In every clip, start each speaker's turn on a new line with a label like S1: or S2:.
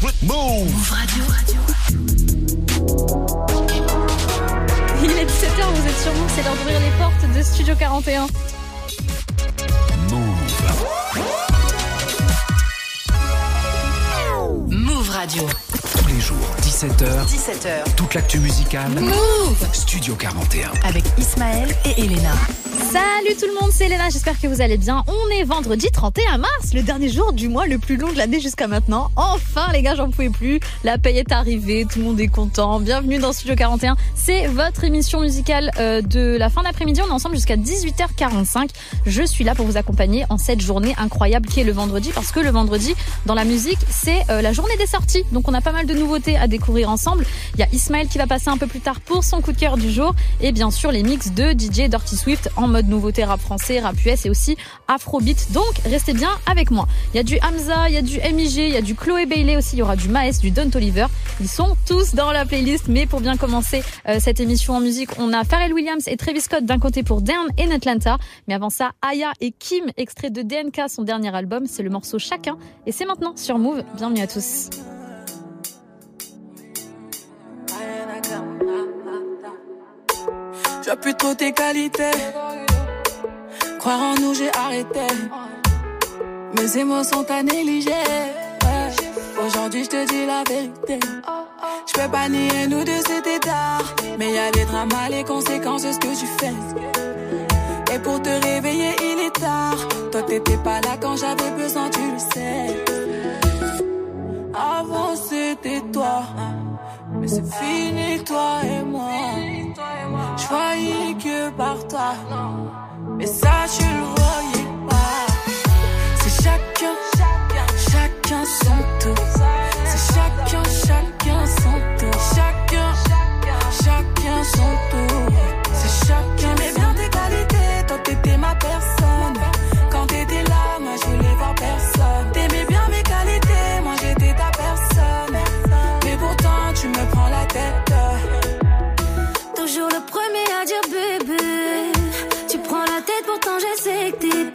S1: Move Radio.
S2: Il est 17h, vous êtes sur Move, c'est l'heure d'ouvrir les portes de Studio 41.
S1: Move Radio. Tous les jours, 17h.
S3: 17h.
S1: Toute l'actu musicale.
S2: Move
S1: Studio 41.
S3: Avec Ismaël et Elena.
S2: Salut tout le monde, c'est Elena, j'espère que vous allez bien. On est vendredi 31 mars, le dernier jour du mois le plus long de l'année jusqu'à maintenant. Enfin les gars, j'en pouvais plus. La paye est arrivée, tout le monde est content. Bienvenue dans Studio 41. C'est votre émission musicale euh, de la fin d'après-midi. On est ensemble jusqu'à 18h45. Je suis là pour vous accompagner en cette journée incroyable qui est le vendredi parce que le vendredi dans la musique, c'est euh, la journée des sorties. Donc on a pas mal de nouveautés à découvrir ensemble. Il y a Ismaël qui va passer un peu plus tard pour son coup de cœur du jour et bien sûr les mix de DJ Dirty Swift en mode nouveauté rap français, rap US et aussi afrobeat. Donc restez bien avec moi. Il y a du Hamza, il y a du MIG, il y a du Chloé Bailey aussi, il y aura du Maes, du Don Oliver. Ils sont tous dans la playlist. Mais pour bien commencer euh, cette émission en musique, on a Pharrell Williams et Travis Scott d'un côté pour Down in Atlanta. Mais avant ça, Aya et Kim, extrait de DNK, son dernier album. C'est le morceau Chacun. Et c'est maintenant sur Move. Bienvenue à tous.
S4: Trop tes qualités. Croire en nous, j'ai arrêté. Mes émotions t'as négligé. Ouais. Aujourd'hui, je te dis la vérité. Je peux pas nier nous deux, c'était tard. Mais y a les dramas, les conséquences de ce que tu fais. Et pour te réveiller, il est tard. Toi, t'étais pas là quand j'avais besoin, tu le sais. Avant, c'était toi. Mais c'est fini, toi et moi. Je voyais que par toi. Mais ça, tu le voyais pas. C'est chacun, chacun son tour. C'est chacun, chacun son tour. Chacun, chacun son tour. C'est chacun. Mais bien tes qualités, toi t'étais ma personne. Quand t'étais là, moi je voulais voir personne. T'aimais bien mes qualités, moi j'étais ta personne. Mais pourtant, tu me prends la tête.
S5: Toujours le premier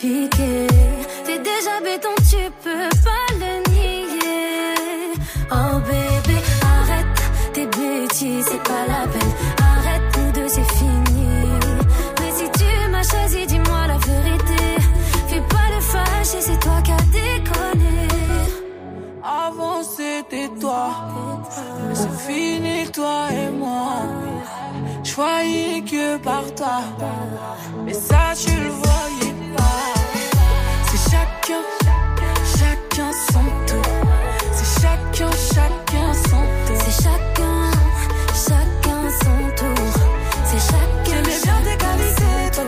S5: T'es déjà béton, tu peux pas le nier. Oh bébé, arrête tes bêtises, c'est pas la peine. Arrête, nous deux, c'est fini. Mais si tu m'as choisi, dis-moi la vérité. Fais pas le fâché, c'est toi qui as déconné.
S4: Avant c'était toi, mais c'est fini toi et moi. Voyais que par toi, mais ça tu le voyais pas. C'est chacun, chacun son tour. C'est chacun, chacun son tour.
S5: C'est chacun, chacun son tour. C'est chacun.
S4: J'aimais bien tes qualités, toi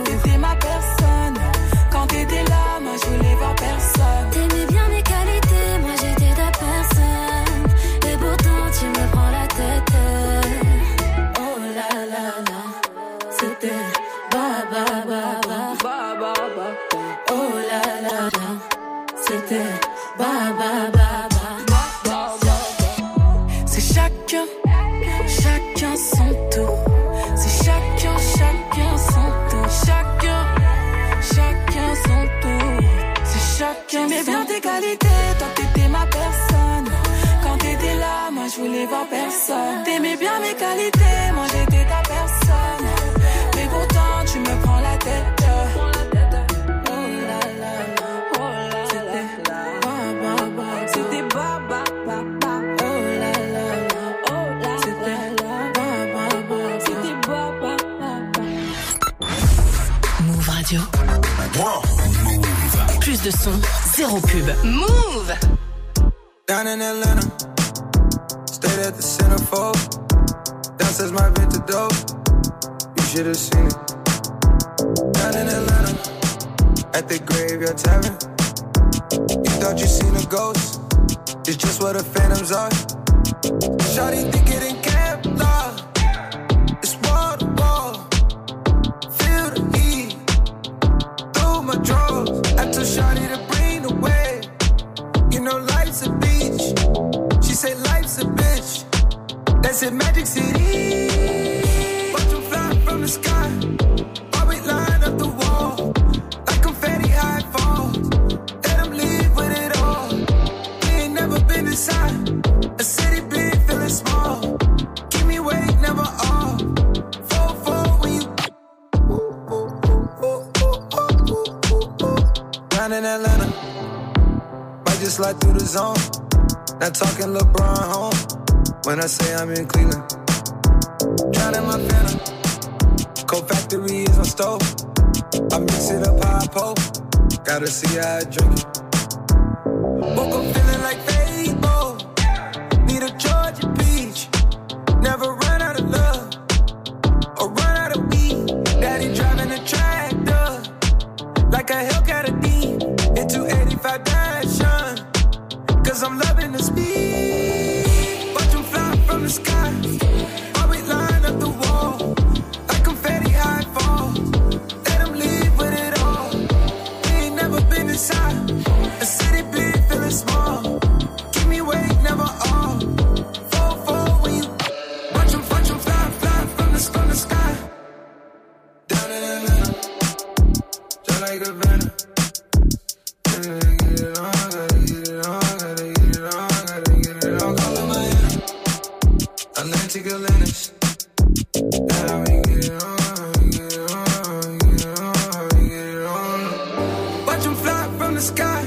S6: the sky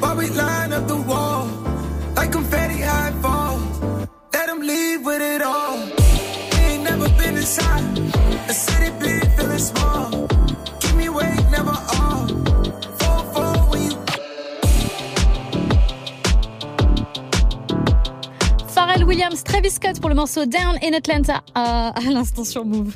S6: while we line up the wall. Like confetti high
S7: fall. Let 'em leave with it all. Ain't never been inside. A city big, feeling small. Keep me awake, never all.
S2: Pharrell Williams, Travis Scott pour le morceau Down in Atlanta à, à l'instant sur Move.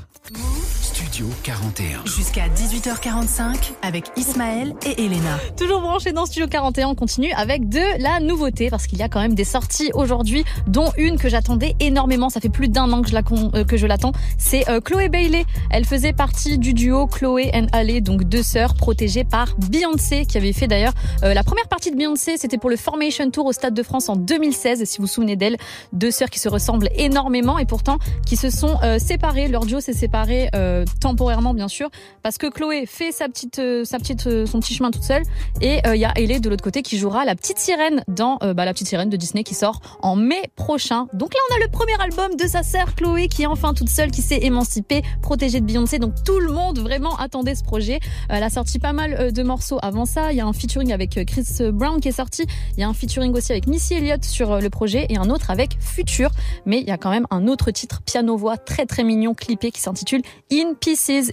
S1: Studio 41.
S3: Jusqu'à 18h45 avec Ismaël et Elena.
S2: Toujours branché dans Studio 41, on continue avec de la nouveauté parce qu'il y a quand même des sorties aujourd'hui, dont une que j'attendais énormément. Ça fait plus d'un an que je la con- euh, que je l'attends. C'est euh, Chloé Bailey. Elle faisait partie du duo Chloé and Halle, donc deux sœurs protégées par Beyoncé, qui avait fait d'ailleurs euh, la première partie de Beyoncé. C'était pour le Formation Tour au Stade de France en 2016. Si vous vous souvenez d'elle, deux sœurs qui se ressemblent énormément et pourtant qui se sont euh, séparées. Leur duo s'est séparé euh, temporairement, bien sûr, parce que Chloé fait sa petite, euh, sa petite, euh, son petit chemin toute seule et euh, il y a Hailey de l'autre côté qui jouera la petite sirène dans bah, la petite sirène de Disney qui sort en mai prochain. Donc là, on a le premier album de sa sœur Chloé qui est enfin toute seule, qui s'est émancipée, protégée de Beyoncé. Donc tout le monde vraiment attendait ce projet. Elle a sorti pas mal de morceaux avant ça. Il y a un featuring avec Chris Brown qui est sorti. Il y a un featuring aussi avec Missy Elliott sur le projet et un autre avec Future. Mais il y a quand même un autre titre piano-voix très très mignon, clippé qui s'intitule In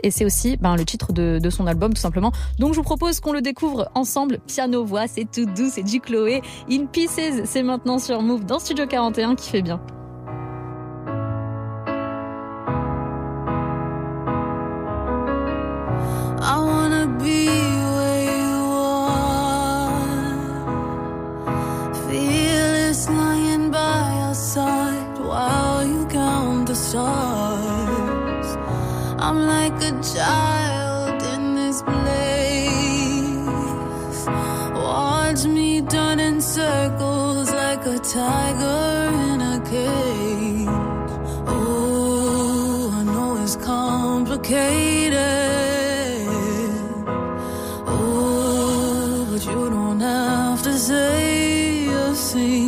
S2: Et c'est aussi ben, le titre de, de son album tout simplement. Donc je vous propose qu'on le découvre ensemble. Piano-voix, c'est tout doux, c'est du Chloé. In Pieces, c'est maintenant sur Move dans Studio 41 qui fait bien.
S8: Lying by side while you count the stars. I'm like a child in this place. Watch me turn in circles like a tiger in a cage. Oh, I know it's complicated. Oh, but you don't have to say a single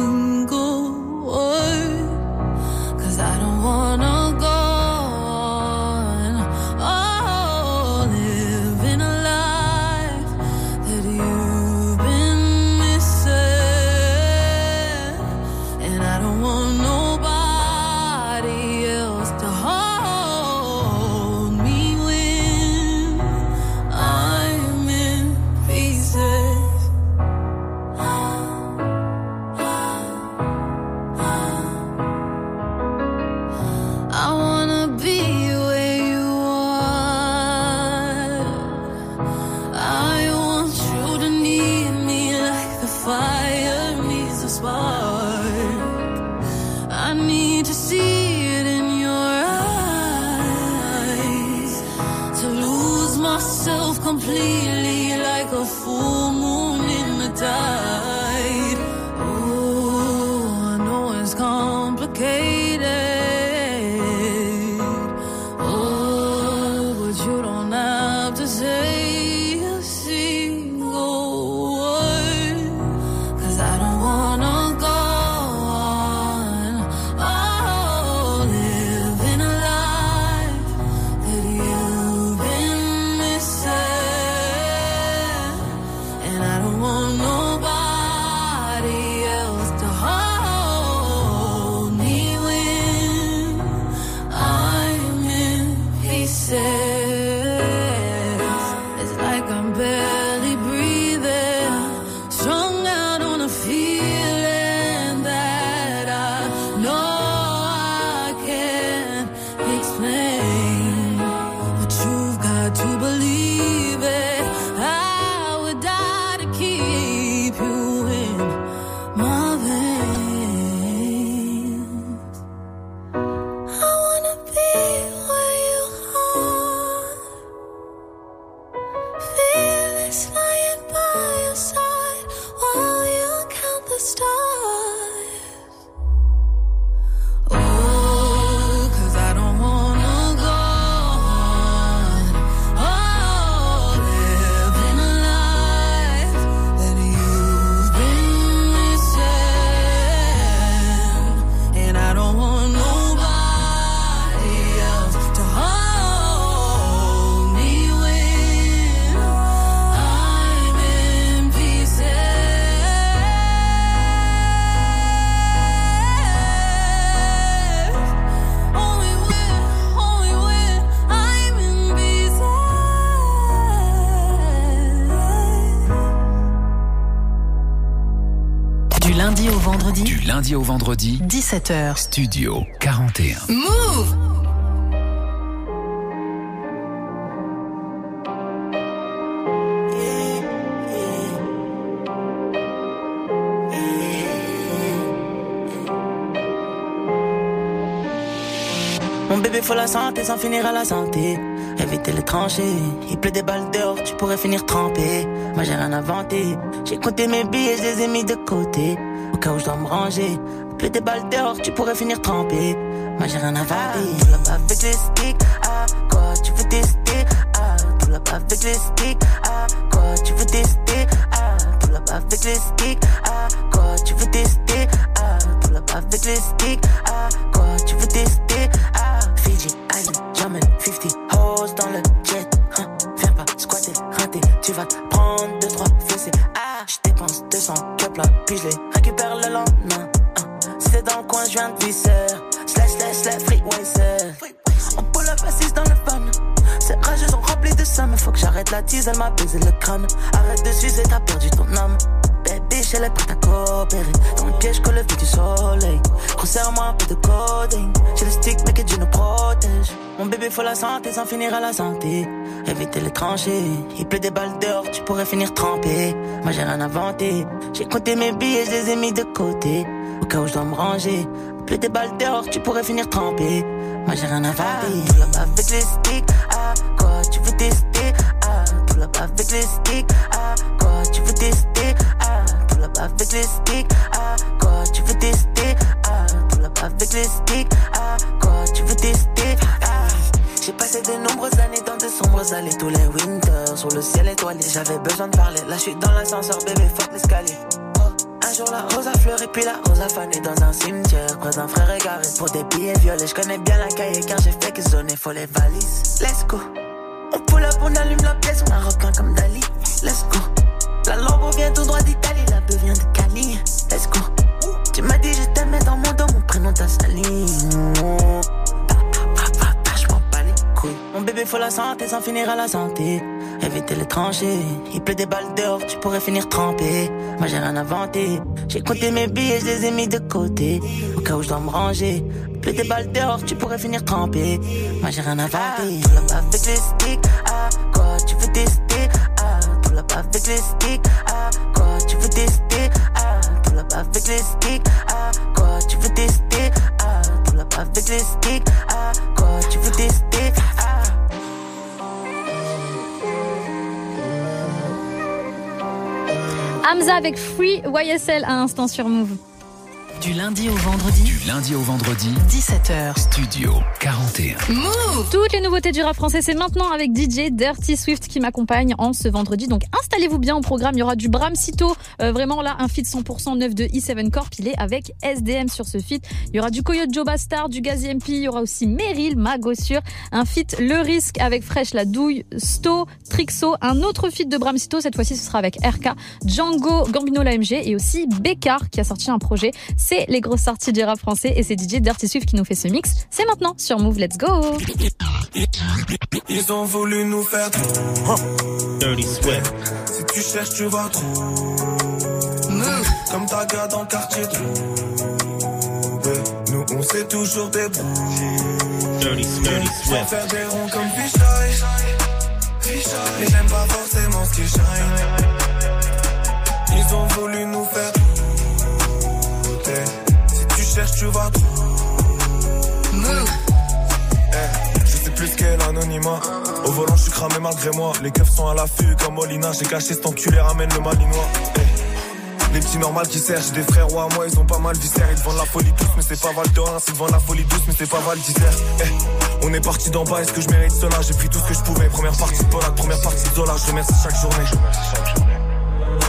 S8: like a full moon in the tide.
S3: 17h.
S1: Studio 41.
S3: Move
S9: Mon bébé faut la santé sans finir à la santé. Éviter les tranchées. Il pleut des balles dehors, tu pourrais finir trempé. Moi j'ai rien inventé. J'ai compté mes billets, je les ai mis de côté. Au cas où je dois me ranger. Pleut des balles dehors, tu pourrais finir trempé. Moi j'ai rien inventé. Tout là avec les sticks. Ah, quoi tu veux tester? Ah, tout là avec les sticks. Ah, quoi tu veux tester? Ah, tout là avec les sticks. Ah, quoi tu veux tester? Ah, tout là avec les sticks. Ah, quoi tu veux tester? Elle m'a baisé le crâne. Arrête de sucer, t'as perdu ton âme. Baby, elle est prête à coopérer. Dans le piège, que le vue du soleil. Resserre-moi un peu de coding. J'ai le stick, mais que Dieu nous protège. Mon bébé, faut la santé sans finir à la santé. Éviter les tranchées. Il pleut des balles dehors, tu pourrais finir trempé. Moi, j'ai rien inventé. J'ai compté mes billets, je les ai mis de côté. Au cas où je dois me ranger. Il pleut des balles dehors, tu pourrais finir trempé. Moi, j'ai rien inventé. Là avec les sticks. Ah, quoi, tu veux? Ah, avec les sticks. Ah, quoi, tu veux tester? Ah, tout là avec. Ah, quoi, tu veux tester? Ah, tout là avec les sticks. Ah, quoi, tu veux tester? Ah, j'ai passé de nombreuses années dans de sombres allées tous les winters sur le ciel étoilé. J'avais besoin de parler. Là, je suis dans l'ascenseur, bébé, fuck l'escalier. Un jour la rose a fleuri puis la rose a fané dans un cimetière Croise un frère égaré pour des billets violets Je connais bien la cahier car j'ai fait que zoner faut les valises Let's go On pull up, on allume la pièce, repeint comme Dali. Let's go. La lampe vient tout droit d'Italie, la beuh vient de Cali. Let's go. Tu m'as dit je t'aimais dans mon dos, mon prénom t'a sali. Mon bébé faut la santé sans finir à la santé. Éviter les tranchées Il pleut des balles dehors tu pourrais finir trempé. Moi j'ai rien inventé. J'ai compté mes billets je les ai mis de côté. Au cas où je dois me ranger. Il pleut des balles dehors tu pourrais finir trempé. Moi j'ai rien inventé. Tout là avec les sticks. Ah quoi tu veux tester? Ah tout là avec les sticks. Ah quoi tu veux tester? Ah tout là avec les sticks. Ah quoi tu veux tester? Ah tout là avec les sticks. Ah quoi tu veux tester? Ah
S2: Hamza avec Free YSL à instant sur Move.
S3: Du lundi au vendredi,
S1: Du lundi au vendredi,
S3: 17h.
S1: Studio 41.
S3: Move
S2: Toutes les nouveautés du rap français, c'est maintenant avec DJ Dirty Swift qui m'accompagne en ce vendredi. Donc installez-vous bien au programme. Il y aura du Bram Cito, euh, vraiment là, un feat 100% neuf de E7 Corp. Il est avec SDM sur ce feat. Il y aura du Coyote Joe Bastard, du Gazi MP. Il y aura aussi Meryl, Magossure, un feat Le Risque avec Fresh La Douille, Sto, Trixo, un autre feat de Bram Cito. Cette fois-ci, ce sera avec RK, Django, Gambino l'AMG et aussi Bécard qui a sorti un projet. C'est les grosses sorties du rap français et c'est DJ Dirty Swift qui nous fait ce mix. C'est maintenant sur Move. Let's go!
S6: Ils ont voulu nous faire trop.
S10: Dirty Swift.
S6: Si tu cherches, tu vas trop. Comme ta là dans le quartier de Nous on s'est toujours débrouillé. Sans faire des ronds comme Fisheye. Mais j'aime pas forcément ce qui shine. Ils ont voulu nous faire douter. Tu vas. Eh, je sais plus quel anonymat. Au volant, je suis cramé malgré moi. Les keufs sont à l'affût comme Molina. J'ai caché cet enculé, ramène le malinois. Eh, Les petits normales qui servent, j'ai des frères ou à moi, ils ont pas mal viscère. Ils vendent la folie douce, mais c'est pas Val d'Orin. Ils te vendent la folie douce, mais c'est pas Val d'Isère. Eh, on est parti d'en bas, est-ce que je mérite cela? J'ai pris tout ce que je pouvais. Première partie de Polak, première partie de Zola. Je remercie chaque journée.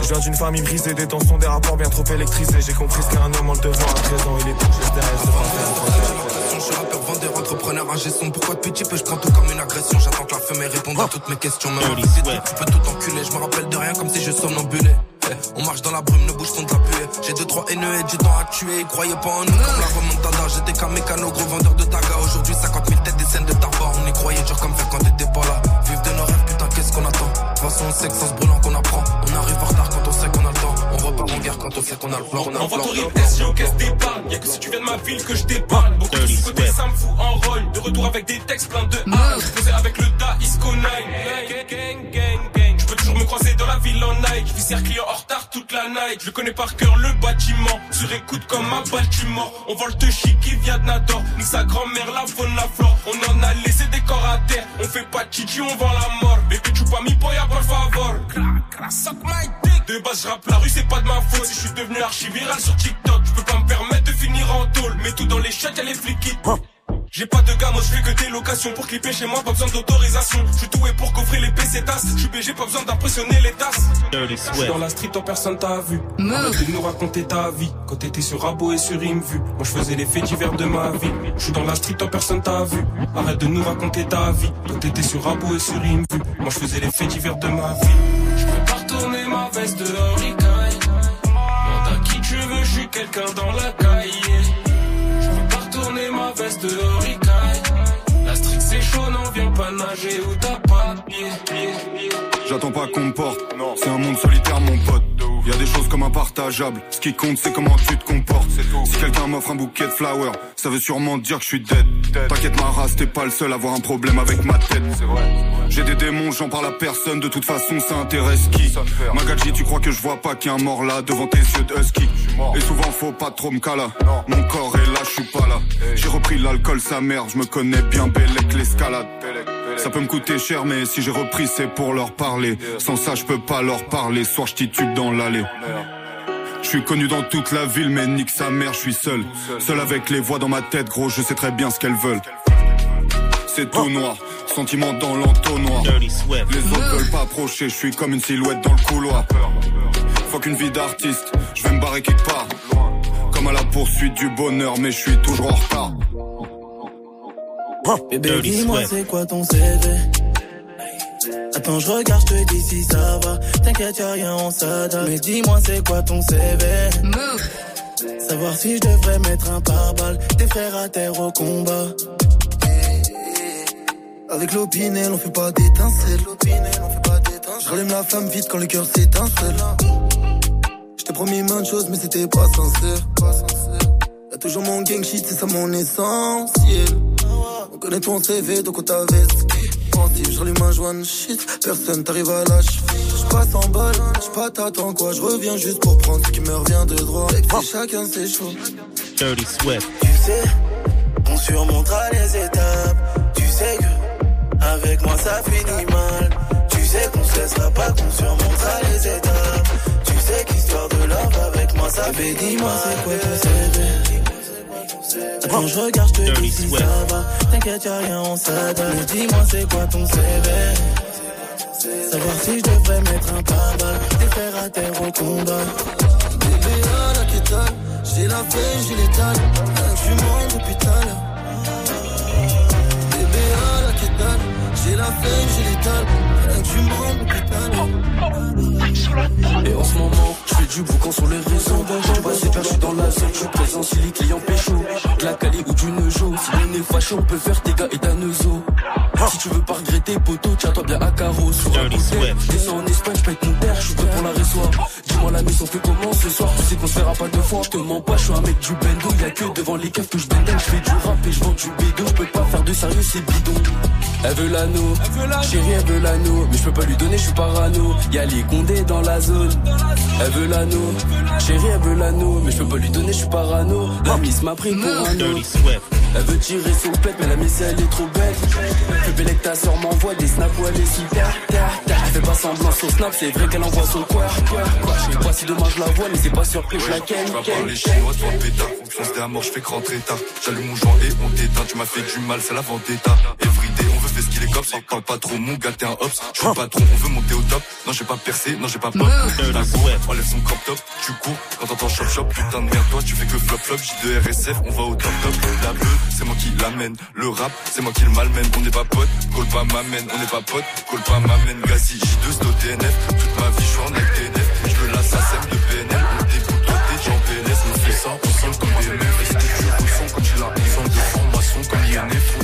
S6: Je viens d'une famille brisée, des tensions, des rapports bien trop électrisés. J'ai compris ce qu'est un homme en le devant à 13 ans. Il est tout juste derrière ce
S10: Je suis rappeur, vendeur, entrepreneur, ingé son. Pourquoi depuis petit peu je prends tout comme une agression? J'attends que la fumée réponde à toutes mes questions. Même trucs, tu peux tout enculer. Je me rappelle de rien comme si je somnambulais. Eh, On marche dans la brume, nos bouches sont de la buée. J'ai deux, trois haineux et du temps à tuer. Ils croyaient pas en nous comme la remontada. J'étais qu'un mécano, gros vendeur de taga. Aujourd'hui, 50 000 têtes, des scènes de tabac. On y croyait dur comme faire quand t'étais pas là. Vive de nos rêves, putain, qu'est-ce qu'on attend? De toute façon, on sait que sans se brûlant qu'on apprend. On arrive en retard On repart en guerre quand on sait qu'on a le plan.
S11: Envoie ton replace, j'encaisse des balles. Y'a que si tu viens de ma ville que je déballe. Beaucoup de côté, ça me fout en rôle. De retour avec des textes pleins de. Posé avec le Da Isco 9. Gang, gang, gang, gang. Me croiser dans la ville en Nike. Je vis circuler en retard toute la night. Je connais par cœur le bâtiment. Sur écoute comme à Baltimore. On vole te chic qui vient de Nador. Ni sa grand-mère, la faune, la flore. On en a laissé des corps à terre. On fait pas de chichi, on vend la mort. Bébé, tu pas mi poya, por favor. De base, je rappe la rue, c'est pas de ma faute. Si je suis devenu archi-viral sur TikTok, je peux pas me permettre de finir en tôle. Mais tout dans les chats, y'a les flics J'ai pas de gamme, moi je fais que des locations Pour clipper chez moi, pas besoin d'autorisation. Je suis doué pour coffrer les PC tasses Je suis BG, pas besoin d'impressionner les tasses Je suis dans la street, en personne t'a vu. Arrête de nous raconter ta vie. Quand t'étais sur Rabo et sur Imvu Moi je faisais les faits divers de ma vie. Je suis dans la street, en personne t'a vu. Arrête de nous raconter ta vie. Quand t'étais sur Rabo et sur Imvu Moi je faisais les faits divers de ma vie. Je peux pas retourner ma veste dehors, Ikai Demande à qui tu veux, je suis quelqu'un dans la caille veste de Horikai. La street c'est chaud, non, viens pas nager où t'as pas de pied.
S12: J'attends pas qu'on me porte, c'est un monde solitaire mon pote. Y a des choses comme impartageables, ce qui compte c'est comment tu te comportes. Si quelqu'un m'offre un bouquet de flowers, ça veut sûrement dire que je suis dead. T'inquiète ma race, t'es pas le seul à avoir un problème avec ma tête. J'ai des démons, j'en parle à personne, de toute façon ça intéresse qui Magadji, tu crois que je vois pas qu'il y a un mort là devant tes yeux de husky Et souvent faut pas trop me cala, mon corps est là, je suis pas là. J'ai repris l'alcool, sa merde, je me connais bien Bellec l'escalade. Ça peut me coûter cher, mais si j'ai repris, c'est pour leur parler. Sans ça, je peux pas leur parler. Soir, je titube dans l'allée. Je suis connu dans toute la ville, mais nique sa mère, je suis seul. Seul avec les voix dans ma tête, gros, je sais très bien ce qu'elles veulent. C'est tout noir, sentiment dans l'entonnoir. Les autres veulent pas approcher, je suis comme une silhouette dans le couloir. Faut qu'une vie d'artiste, je vais me barrer quelque part. Comme à la poursuite du bonheur, mais je suis toujours en retard.
S13: Bébé, dis-moi c'est quoi ton CV Attends, je regarde, je te dis si ça va. T'inquiète, y'a rien, on s'adapte. Mais dis-moi c'est quoi ton CV Savoir si je devrais mettre un pare-balles. Des frères à terre au combat.
S14: Avec l'opinel, on fait pas d'étincelles. Je rallume la flamme vite quand le cœur s'étincelle. Je t'ai promis maintes choses, mais c'était pas sincère. Y'a toujours mon gang shit, c'est ça mon essentiel. On connaît ton CV, donc on t'avait Pensif, je rallume un joint shit. Personne t'arrive à la cheville. Je passe en balle, je pas t'attends quoi. Je reviens juste pour prendre ce qui me revient de droit. Et puis chacun ses choix.
S15: Dirty Swift.
S13: Tu sais, on surmontera les étapes. Tu sais que avec moi ça finit mal. Tu sais qu'on se laissera pas, qu'on surmontera les étapes. Tu sais qu'histoire de love avec moi ça fait dis-moi c'est quoi ton CV Attends, je regarde, je te dis si ça va. T'inquiète, y'a rien, on s'adapte. Dis-moi c'est quoi ton CV Savoir si je devrais mettre un pare-balles. Des fers à terre au combat.
S14: Bébé, à la kétale, j'ai la feuille, j'ai l'étal. Rien que je monte depuis tout à l'heure. Bébé, à la kétale, j'ai la feuille, j'ai l'étal. Rien que je monte depuis tout à l'heure.
S16: Et en ce moment, du boucan sur les réseaux. Je passe faire, je suis dans la zone, je suis présent si les clients pécho. De la Cali ou du Nejo, si on est fâché, on peut faire tes gars et ta neuzo. Si tu veux pas regretter, poteau, tiens-toi bien à carreau. Sur un bouteille, descends en Espagne, je pète mon père, je suis prêt pour la résoie. Dis-moi la mission fait comment ce soir? Tu sais qu'on se verra pas deux fois. Je te mens pas, je suis un mec du bendo. Y'a que devant les caves que je bendel Je fais du rap et je vends du bédo. Je peux pas faire de sérieux c'est bidon. Elle veut l'anneau, chérie elle veut l'anneau. Mais je peux pas lui donner, je suis parano. Y'a les condés dans la zone. Elle veut l'anneau, chérie elle veut l'anneau. Mais je peux pas lui donner, je suis parano. La miss m'a pris pour un autre elle veut tirer son pet, mais la miss elle est trop bête. Fais belle que ta soeur m'envoie des snaps où elle est super. Elle fait pas semblant sur snap, c'est vrai qu'elle envoie son quoi. Je sais pas si demain je la vois, mais c'est pas sûr que je la ken.
S17: Va parler chinois, toi pétard. Fonce des à mort, je fais rentrer tard. J'allume mon joint et on t'éteint. Tu m'as fait du mal, c'est la vendetta. Everyday, on veut faire ce qu'il est cops. Parle pas trop, mon gars, t'es un hops. Je suis patron, on veut monter au top. Non, j'ai pas percé, non, j'ai pas pop. T'as court, enlève son crop top. Tu cours, quand t'entends shop shop, putain de merde, toi, tu fais que flop flop. J2 RSF, on va au top top. La bleue, c'est moi qui l'amène. Le rap, c'est moi qui le malmène. On n'est pas potes, call pas m'amène. On n'est pas potes, call pas m'amène. Gazi, J2, c'est au TNF. Toute ma vie, je suis en. PNS. On fait ça ensemble comme. Est-ce que tu ressens quand tu de formation comme INF?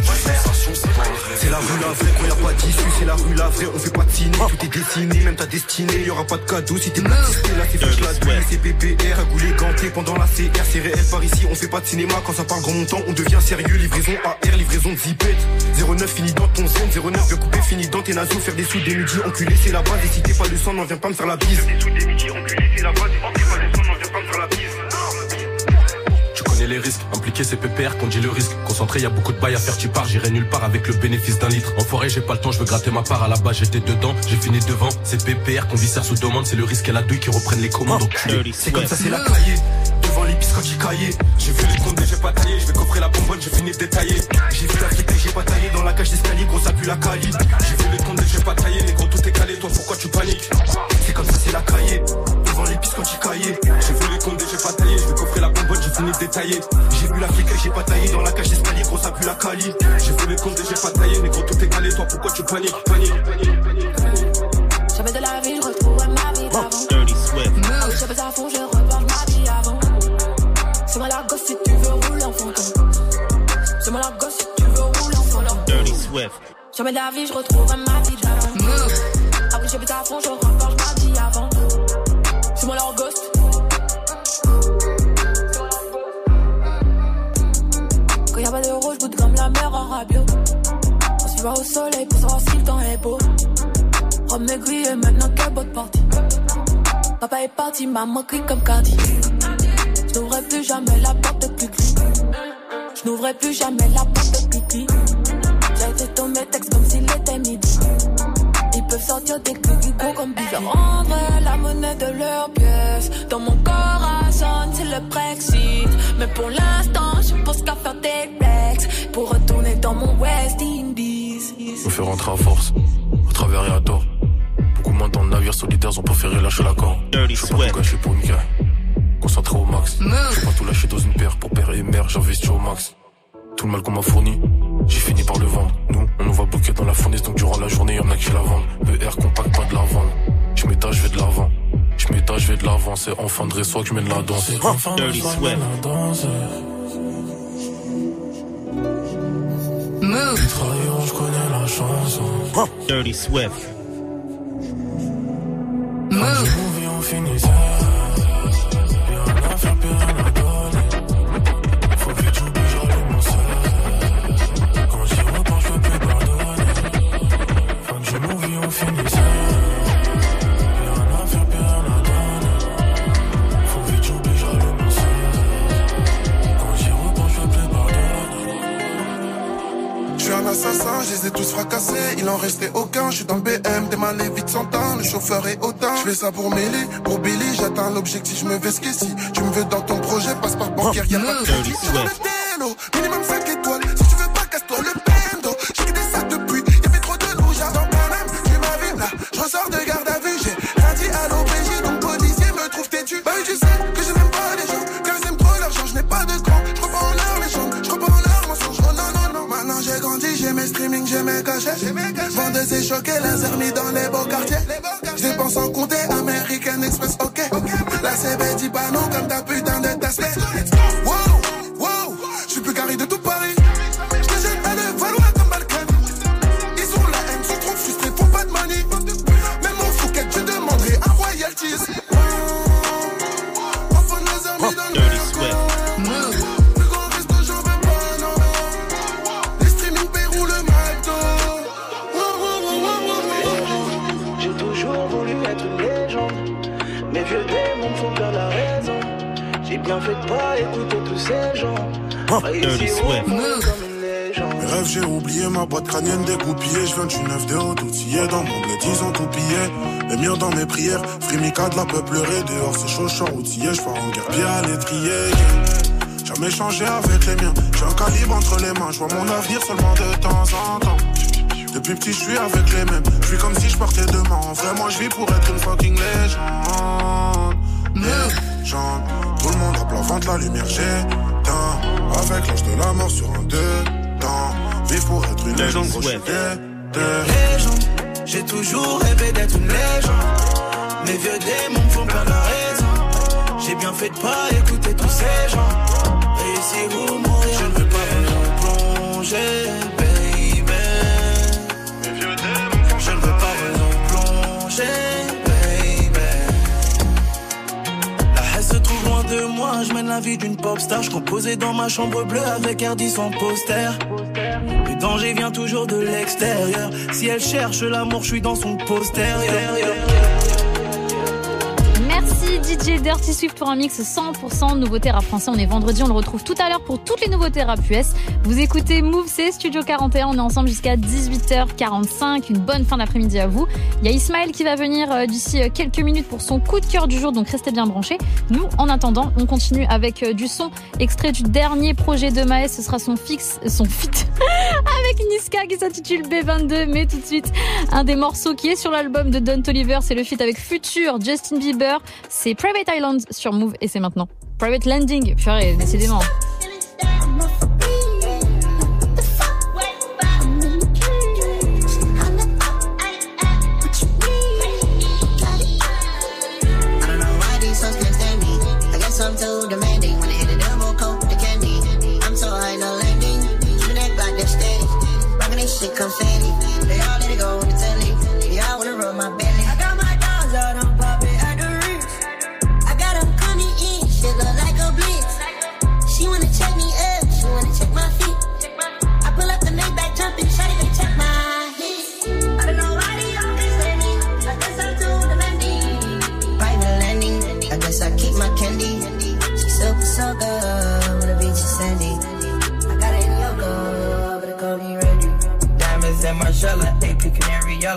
S17: C'est pas
S15: la rue la vraie, quand y a pas d'issue, c'est la rue la vraie, on fait pas de ciné, tout est dessiné, même ta destinée, y aura pas de cadeau si t'es blacklisté, là c'est flash la douille, c'est PPR, un goulet ganté pendant la CR, c'est réel par ici, on fait pas de cinéma, quand ça parle grand montant, on devient sérieux, livraison AR, livraison de zipette, 09 fini dans ton zen, 09 bien coupé, fini dans tes naseaux, faire des sous des midis, enculé, c'est la base, et si t'es pas le sang, n'en viens pas me faire la bise. Des sous des midis, enculé, c'est la base, et si t'es pas le sang, n'en viens pas me faire la bise.
S10: Les risques, impliqué c'est PPR qu'on dit le risque. Concentré, y a beaucoup de bails à faire, tu pars, j'irai nulle part avec le bénéfice d'un litre. En forêt, j'ai pas le temps, je veux gratter ma part à la base, j'étais dedans, j'ai fini devant. C'est PPR qu'on viscère sous demande, c'est le risque et la douille qui reprennent les commandes.
S15: C'est comme ça, c'est la cahier. Devant l'épice quand j'y. J'ai vu les comptes, j'ai pas taillé. Je vais coffrer la bonbonne, j'ai fini de détailler. J'ai vu la flic j'ai pas taillé. Dans la cage d'escalier, gros, ça pue la cali. J'ai vu les comptes, j'ai pas taillé. Les gros, tout est calé. Toi, pourquoi tu paniques? C'est comme ça, c'est la cahier. Devant l'épice quand j'y. J'ai détailler. Vu la flic j'ai pas taillé. Dans la cage d'escalier, gros, ça pue la cali. J'ai vu les comptes, j'ai pas taillé. Gros, tout est calé. Toi, pourquoi tu paniques Panique, panique, panique.
S4: Jamais de la vie, je retrouve ma vie d'avant. Ah oui, je pèse à fond, je reparle ma vie avant. C'est moi la gosse si tu veux rouler en fantôme. C'est moi la gosse si tu veux rouler en fantôme. Jamais de la vie, je retrouve ma vie d'avant. Ah oui, je à fond, je Va au soleil pour savoir si le temps est beau. Rome et maintenant quelle bonne partie. Papa est parti, maman crie comme Cardi. Je n'ouvrais plus jamais la porte de Cucli. Je n'ouvrais plus jamais la porte de Cucli. J'ai ton mes textes comme s'il était midi. Ils peuvent sortir des cuclis gros comme bizarre. Rendre la monnaie de leur pièce. Dans mon corps à sonne, c'est le Brexit. Mais pour l'instant, je pense qu'à faire des flex. Pour retourner dans mon West Indies.
S18: Me fait rentrer à force, à travers et à tort. Beaucoup moins dans le navire solitaire ont préféré lâcher la corde. Je veux pas tout gâcher pour une guerre. Concentré au max. Je pas tout lâcher dans une paire pour père et mère, j'investis au max. Tout le mal qu'on m'a fourni, j'ai fini par le vendre. Nous, on nous va bloquer dans la fournaise, donc durant la journée, y'en a qui la vendent. ER compact, pas de la vendre. Je m'étage, je vais de l'avant. Je m'étage, je vais de l'avant. C'est enfin de que je mène la danse. C'est enfin je la danse.
S19: Move.
S18: Je connais la chanson.
S19: Dirty Swift.
S18: Quand
S19: Move.
S18: je m'ouvre, on finissait. Plus rien à faire, plus rien à
S20: les ai tous fracassés, il en restait aucun, je suis dans le BM, démalé vite sans temps, le chauffeur est autant. Je fais ça pour Mélie, pour Billy, j'atteins l'objectif, je me vais si Tu me veux dans ton projet, passe par bancaire, y'a pas de crédit. Minimum 5 étoiles, si tu veux pas, casse-toi le bendo. Vendeuse et choqué, laser mis dans les beaux quartiers. Je dépense en compter, American Express, ok. La CB dit pas non comme ta putain de tasse. Mes rêves, j'ai oublié ma boîte crânienne dégoupillée. Je viens du 9 de haut, outillé dans mon bled, ils ont tout pillé. Les murs dans mes prières, Frimica de la peuple pleurer. Dehors, c'est chaud, je outillé, je pars en guerre, pied à l'étrier. Jamais changé avec les miens. J'ai un calibre entre les mains, je vois mon avenir seulement de temps en temps. Depuis petit, je suis avec les mêmes. Je suis comme si je partais demain. En vrai, moi, je vis pour être une fucking légende. Légende. Tout le monde a ventre, la lumière, j'éteins. Avec l'âge de la mort sur un deux temps. Vive pour être une légende, gros, je suis
S13: Légende, j'ai toujours rêvé d'être une légende. Mes vieux démons me font perdre la raison. J'ai bien fait de pas écouter tous ces gens. Réussir ou mourir, je ne veux pas vous plonger, je mène la vie d'une pop star. Je composais dans ma chambre bleue avec Ardis en poster. Le danger vient toujours de l'extérieur. Si elle cherche l'amour, je suis dans son postérieur.
S2: DJ Dirty Swift pour un mix 100% nouveauté rap français. On est vendredi, on le retrouve tout à l'heure pour toutes les nouveautés rap US. Vous écoutez Move, c'est Studio 41. On est ensemble jusqu'à 18h45. Une bonne fin d'après-midi à vous. Il y a Ismaël qui va venir euh, d'ici euh, quelques minutes pour son coup de cœur du jour, donc restez bien branchés. Nous, en attendant, on continue avec euh, du son extrait du dernier projet de Maës. Ce sera son fixe, son fit avec Niska qui s'intitule B22. Mais tout de suite, un des morceaux qui est sur l'album de Don Toliver, c'est le feat avec Future, Justin Bieber. C'est Private Island sur Move et c'est maintenant. Private Landing, purée, décidément.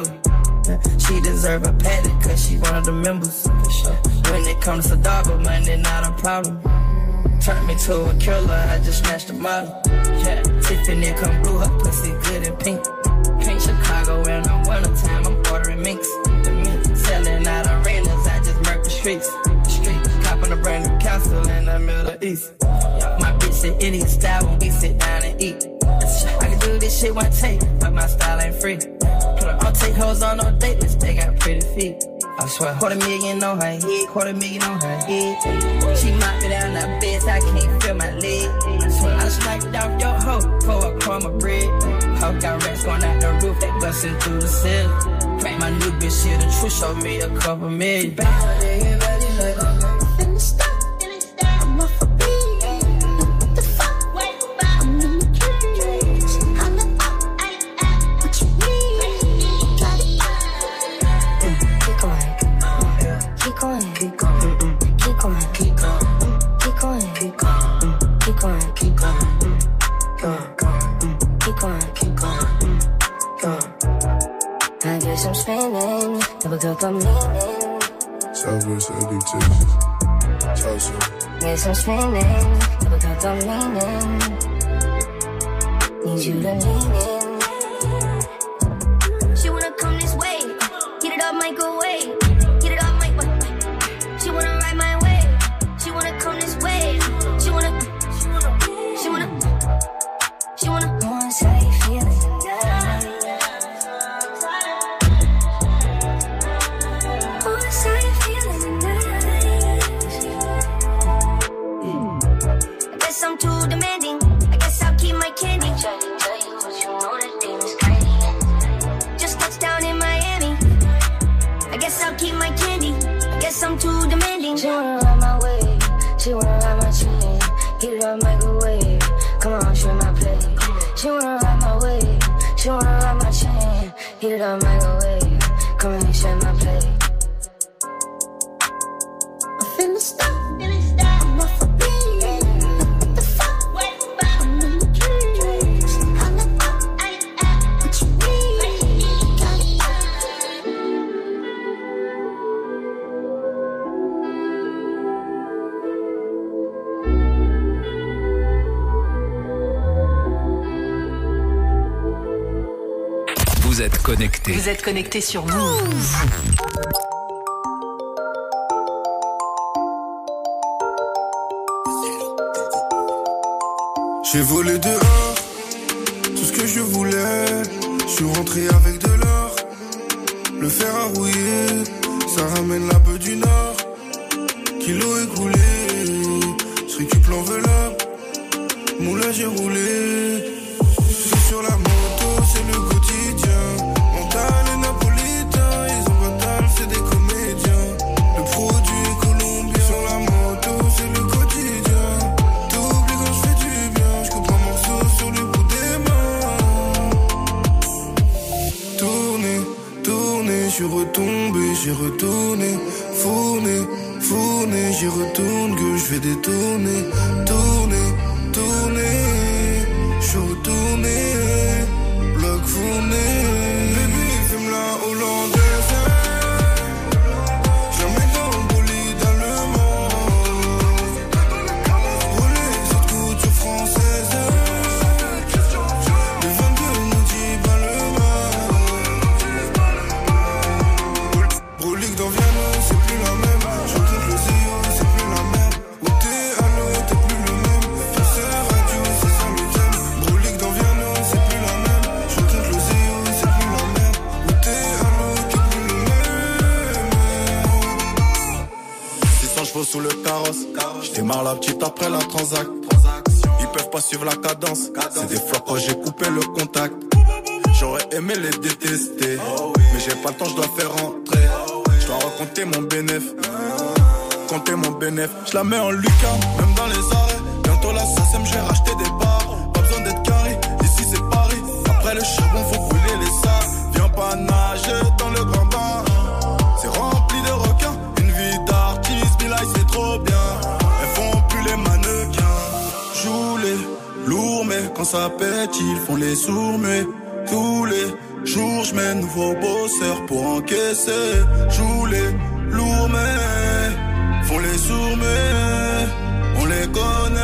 S21: She
S13: deserve a paddock cause she one of the members. When it comes to dog, money not a problem. Turn me to a killer, I just smashed a model. Yeah, Tiffany come blue, her pussy good and pink. Pink Chicago in the wintertime, I'm ordering minks. The selling out arenas, I just murk the streets. Streets, copping a brand new castle in the Middle East. My bitch said Indian style when we sit down and eat. Shit one take, but my style ain't free. I'll take hoes on no date list, they got pretty feet. I swear, quarter million on her head, quarter million on her head. She knocked me down that bed, I can't feel my leg. I swear, I sniped off your hoe for a crumb of bread. Hoe got rats going out the roof, they busting through the ceiling. My new bitch here, the truth showed me a couple million.
S21: Keep for us.
S1: Vous êtes connectés
S3: sur Move.
S20: J'ai volé dehors la. Ils
S18: peuvent pas suivre la cadence. C'est des flops quand j'ai coupé le contact. J'aurais aimé les détester. Mais j'ai pas le temps, je dois faire rentrer. Je dois raconter mon bénéf. Compter mon bénéf. Je la mets en lucarne, même dans les arrêts. Bientôt la SACEM, j'ai racheté des bars. Pas besoin d'être carré, ici c'est Paris. Après le charbon, faut brûler les salles. Viens pas ça pète, ils font les sourds, mais tous les jours, je mets nouveau bosseur pour encaisser. Joue les lourds, mais font les sourds, mais on les connaît.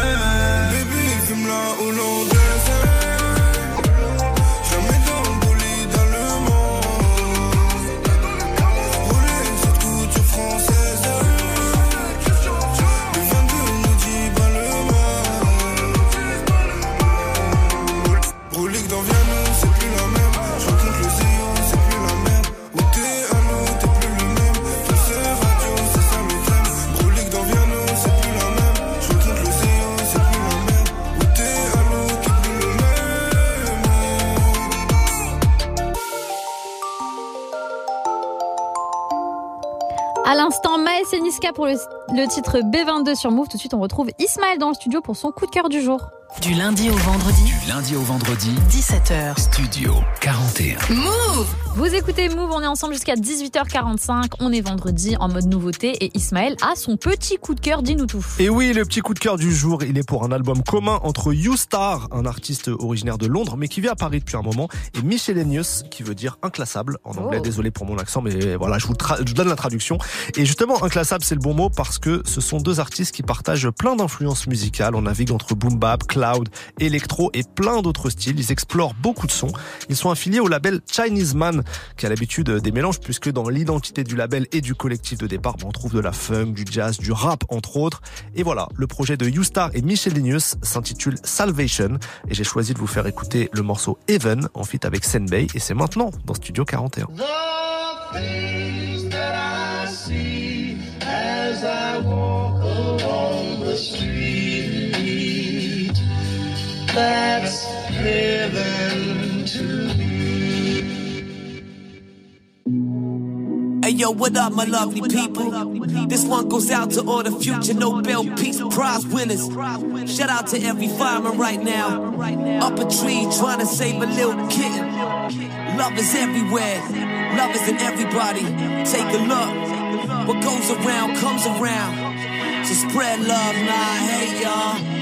S2: Pour le, le titre B22 sur Move. Tout de suite, on retrouve Ismaël dans le studio pour son coup de cœur du jour.
S3: Du lundi au vendredi,
S1: Du lundi au vendredi,
S3: 17h.
S1: Studio 41.
S3: Move
S2: Vous écoutez Move, on est ensemble jusqu'à 18h45. On est vendredi en mode nouveauté et Ismaël a son petit coup de cœur. Dis-nous tout.
S22: Et oui, le petit coup de cœur du jour, il est pour un album commun entre You Star, un artiste originaire de Londres, mais qui vit à Paris depuis un moment, et Miscellaneous, qui veut dire inclassable en anglais.
S2: Oh.
S22: Désolé pour mon accent, mais voilà, je vous, tra- je vous donne la traduction. Et justement, inclassable, c'est le bon mot parce que ce sont deux artistes qui partagent plein d'influences musicales. On navigue entre boom bap, cloud, électro et plein d'autres styles. Ils explorent beaucoup de sons. Ils sont affiliés au label Chinese Man, qui a l'habitude des mélanges, puisque dans l'identité du label et du collectif de départ, ben, on trouve de la funk, du jazz, du rap, entre autres. Et voilà, le projet de You Star et Michel Linus s'intitule Salvation. Et j'ai choisi de vous faire écouter le morceau Even en feat avec Senbei. Et c'est maintenant dans Studio 41.
S23: The that's heaven to me.
S24: Hey yo, what up, my lovely people? This one goes out to all the future Nobel Peace Prize winners. Shout out to every fireman right now. Up a tree trying to save a little kitten. Love is everywhere. Love is in everybody. Take a look. What goes around comes around. So spread love, nah, hey y'all.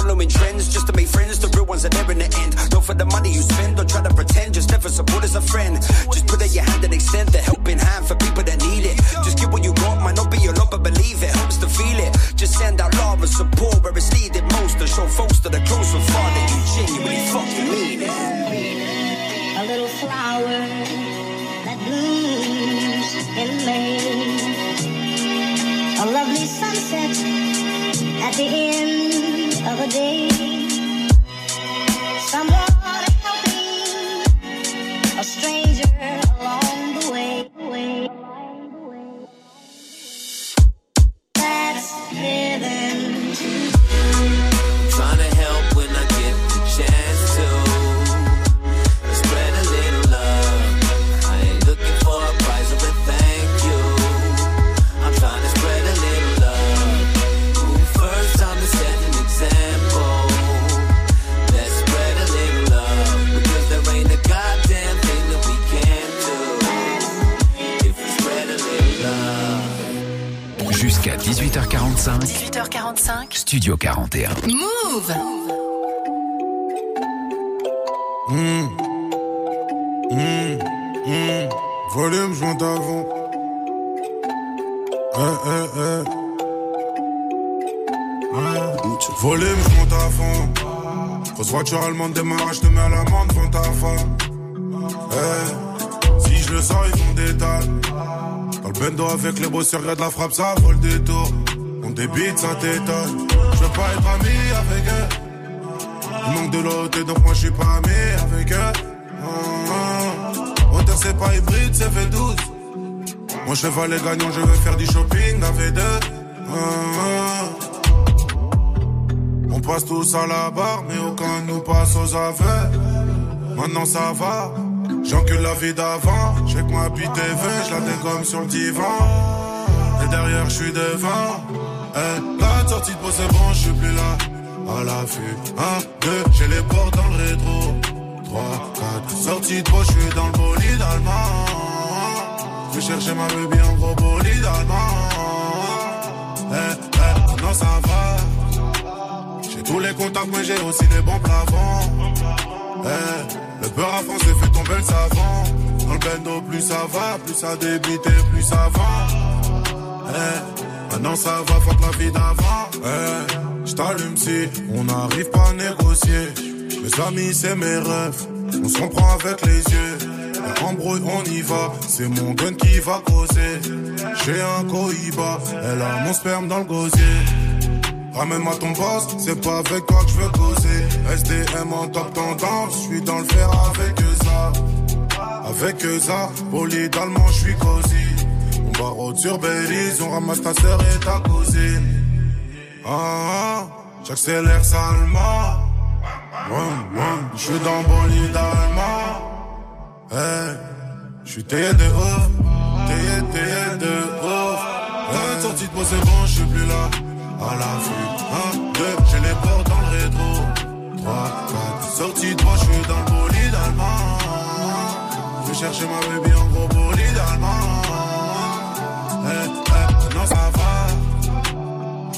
S25: Following trends just to make friends. The real ones are there in the end. Don't for the money you spend, don't try to pretend. Just never support as a friend. Just put out your hand and extend the helping hand for people that need it. Just give what you got, might not be a lot, but believe it helps to feel it. Just send out love and support where it's needed most. To show folks that are close and far that you genuinely fucking mean it.
S23: A little flower that blooms in May. A lovely sunset at the end Somebody. Someone
S1: Jusqu'à 18h45,
S3: 18h45.
S1: Studio 41.
S3: Move
S20: Mmh. Mmh. Mmh. Volume, je monte avant. Eh, eh, eh. Volume, je monte à fond. Grosse voiture allemande démarrage, je te mets à l'amende devant ta femme. Eh. Si je le sors, ils font des dalles. Le bendo avec les y'a de la frappe, ça vaut le détour. On débite, ça t'étonne. Je veux pas être ami avec eux. Il manque de l'autre, donc moi je suis pas ami avec eux. Hauteur, c'est pas hybride, c'est V12. Mon cheval est gagnant, je veux faire du shopping à V2. Ah, ah. On passe tous à la barre, mais aucun nous passe aux aveux. Maintenant ça va, j'encule la vie d'avant. J'ai que ma bite TV, je la dégomme sur le divan. Et derrière, je suis devant. Eh, la sortie de c'est bon, je suis plus là. À l'affût, 1, 2, j'ai les portes dans le rétro. 3, 4, sortie de je suis dans le bolide allemand. Je chercher ma baby en gros bolide allemand. Eh, eh, non, ça va. J'ai tous les contacts, mais j'ai aussi des bons plafonds. Eh, le beurre à France fait tomber le savant. Dans le bendo, plus ça va, plus ça débite et plus ça va. Eh, maintenant ça va, fuck la vie d'avant. Eh, je t'allume si on n'arrive pas à négocier. Mes amis, c'est mes rêves. On se comprend avec les yeux. La embrouille, on y va. C'est mon gun qui va causer. J'ai un cohiba. Elle a mon sperme dans le gosier. Ramène-moi ton boss, c'est pas avec toi que je veux causer. SDM en top tendance, je suis dans le fer avec ça. Avec ça, bolide allemand, je suis cosy. On barre sur Belize, on ramasse ta sœur et ta cousine. Ah, ah, J'accélère salement. Je suis dans bolide allemand. Hey, je suis taillé de ouf. Taillé, taillé de ouf. Un sortie de c'est bon, je suis plus là. À la vue. Un, deux, j'ai les portes dans le rétro. Trois, quatre. Sortie de moi, je suis dans le bolide allemand. Je vais chercher ma baby en gros bolide allemand. Hey, hey, non, ça va.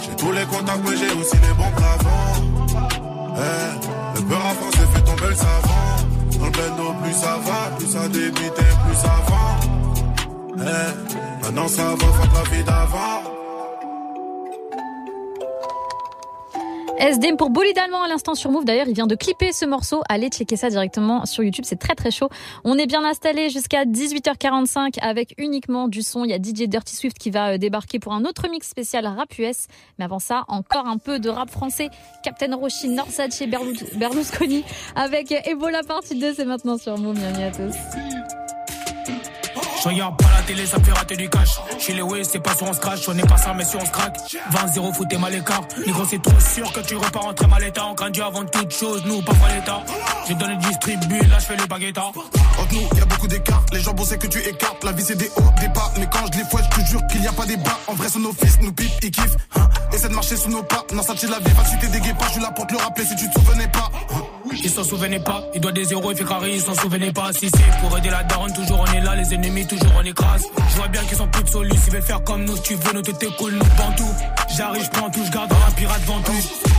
S20: J'ai tous les contacts, mais j'ai aussi les bons plafonds. Hey, le beurre à France fait tomber le savant. Dans le bendo, plus ça va, plus ça débite, plus ça va. Hey, maintenant ça va, fuck la vie d'avant.
S2: SDM pour Bolide Allemand à l'instant sur Move. D'ailleurs, il vient de clipper ce morceau. Allez checker ça directement sur YouTube. C'est très très chaud. On est bien installé jusqu'à 18h45 avec uniquement du son. Il y a DJ Dirty Swift qui va euh, débarquer pour un autre mix spécial rap US. Mais avant ça, encore un peu de rap français. Captain Roshi, Norsace Berlusconi avec Ebola partie 2. C'est maintenant sur Move. Bienvenue à tous.
S26: Je regarde pas la télé, ça fait rater du cash. Chez les Way, c'est pas sur on se crash, on n'est pas ça, mais si on se craque. 20-0, foutez mal l'écart. Négro, c'est trop sûr que tu repars en très mal état. On craint Dieu avant toute chose, nous, pas l'état. J'ai donné le distribu, là, je fais le baguette.
S15: Entre nous, y a beaucoup d'écart. Les gens bossaient que tu écartes. La vie, c'est des hauts, des bas. Mais quand je les fouette, je te jure qu'il n'y a pas des bas. En vrai, c'est nos fils, nous pipe, ils kiffent. Hein. Essaie de marcher sous nos pas. Non, ça, la vie. Va citer des guépas, je suis là pour te le rappeler si tu te souvenais pas. Hein.
S26: Ils s'en souvenaient pas, il doit des zéros, il fait carré, ils s'en souvenaient pas. Si c'est pour aider la daronne, toujours on est là, les ennemis, toujours on écrase. Je vois bien qu'ils sont plus solus, ils veulent faire comme nous, si tu veux, nous t'es cool, nous bantou. J'arrive, je prends tout, je garde un pirate ventoux.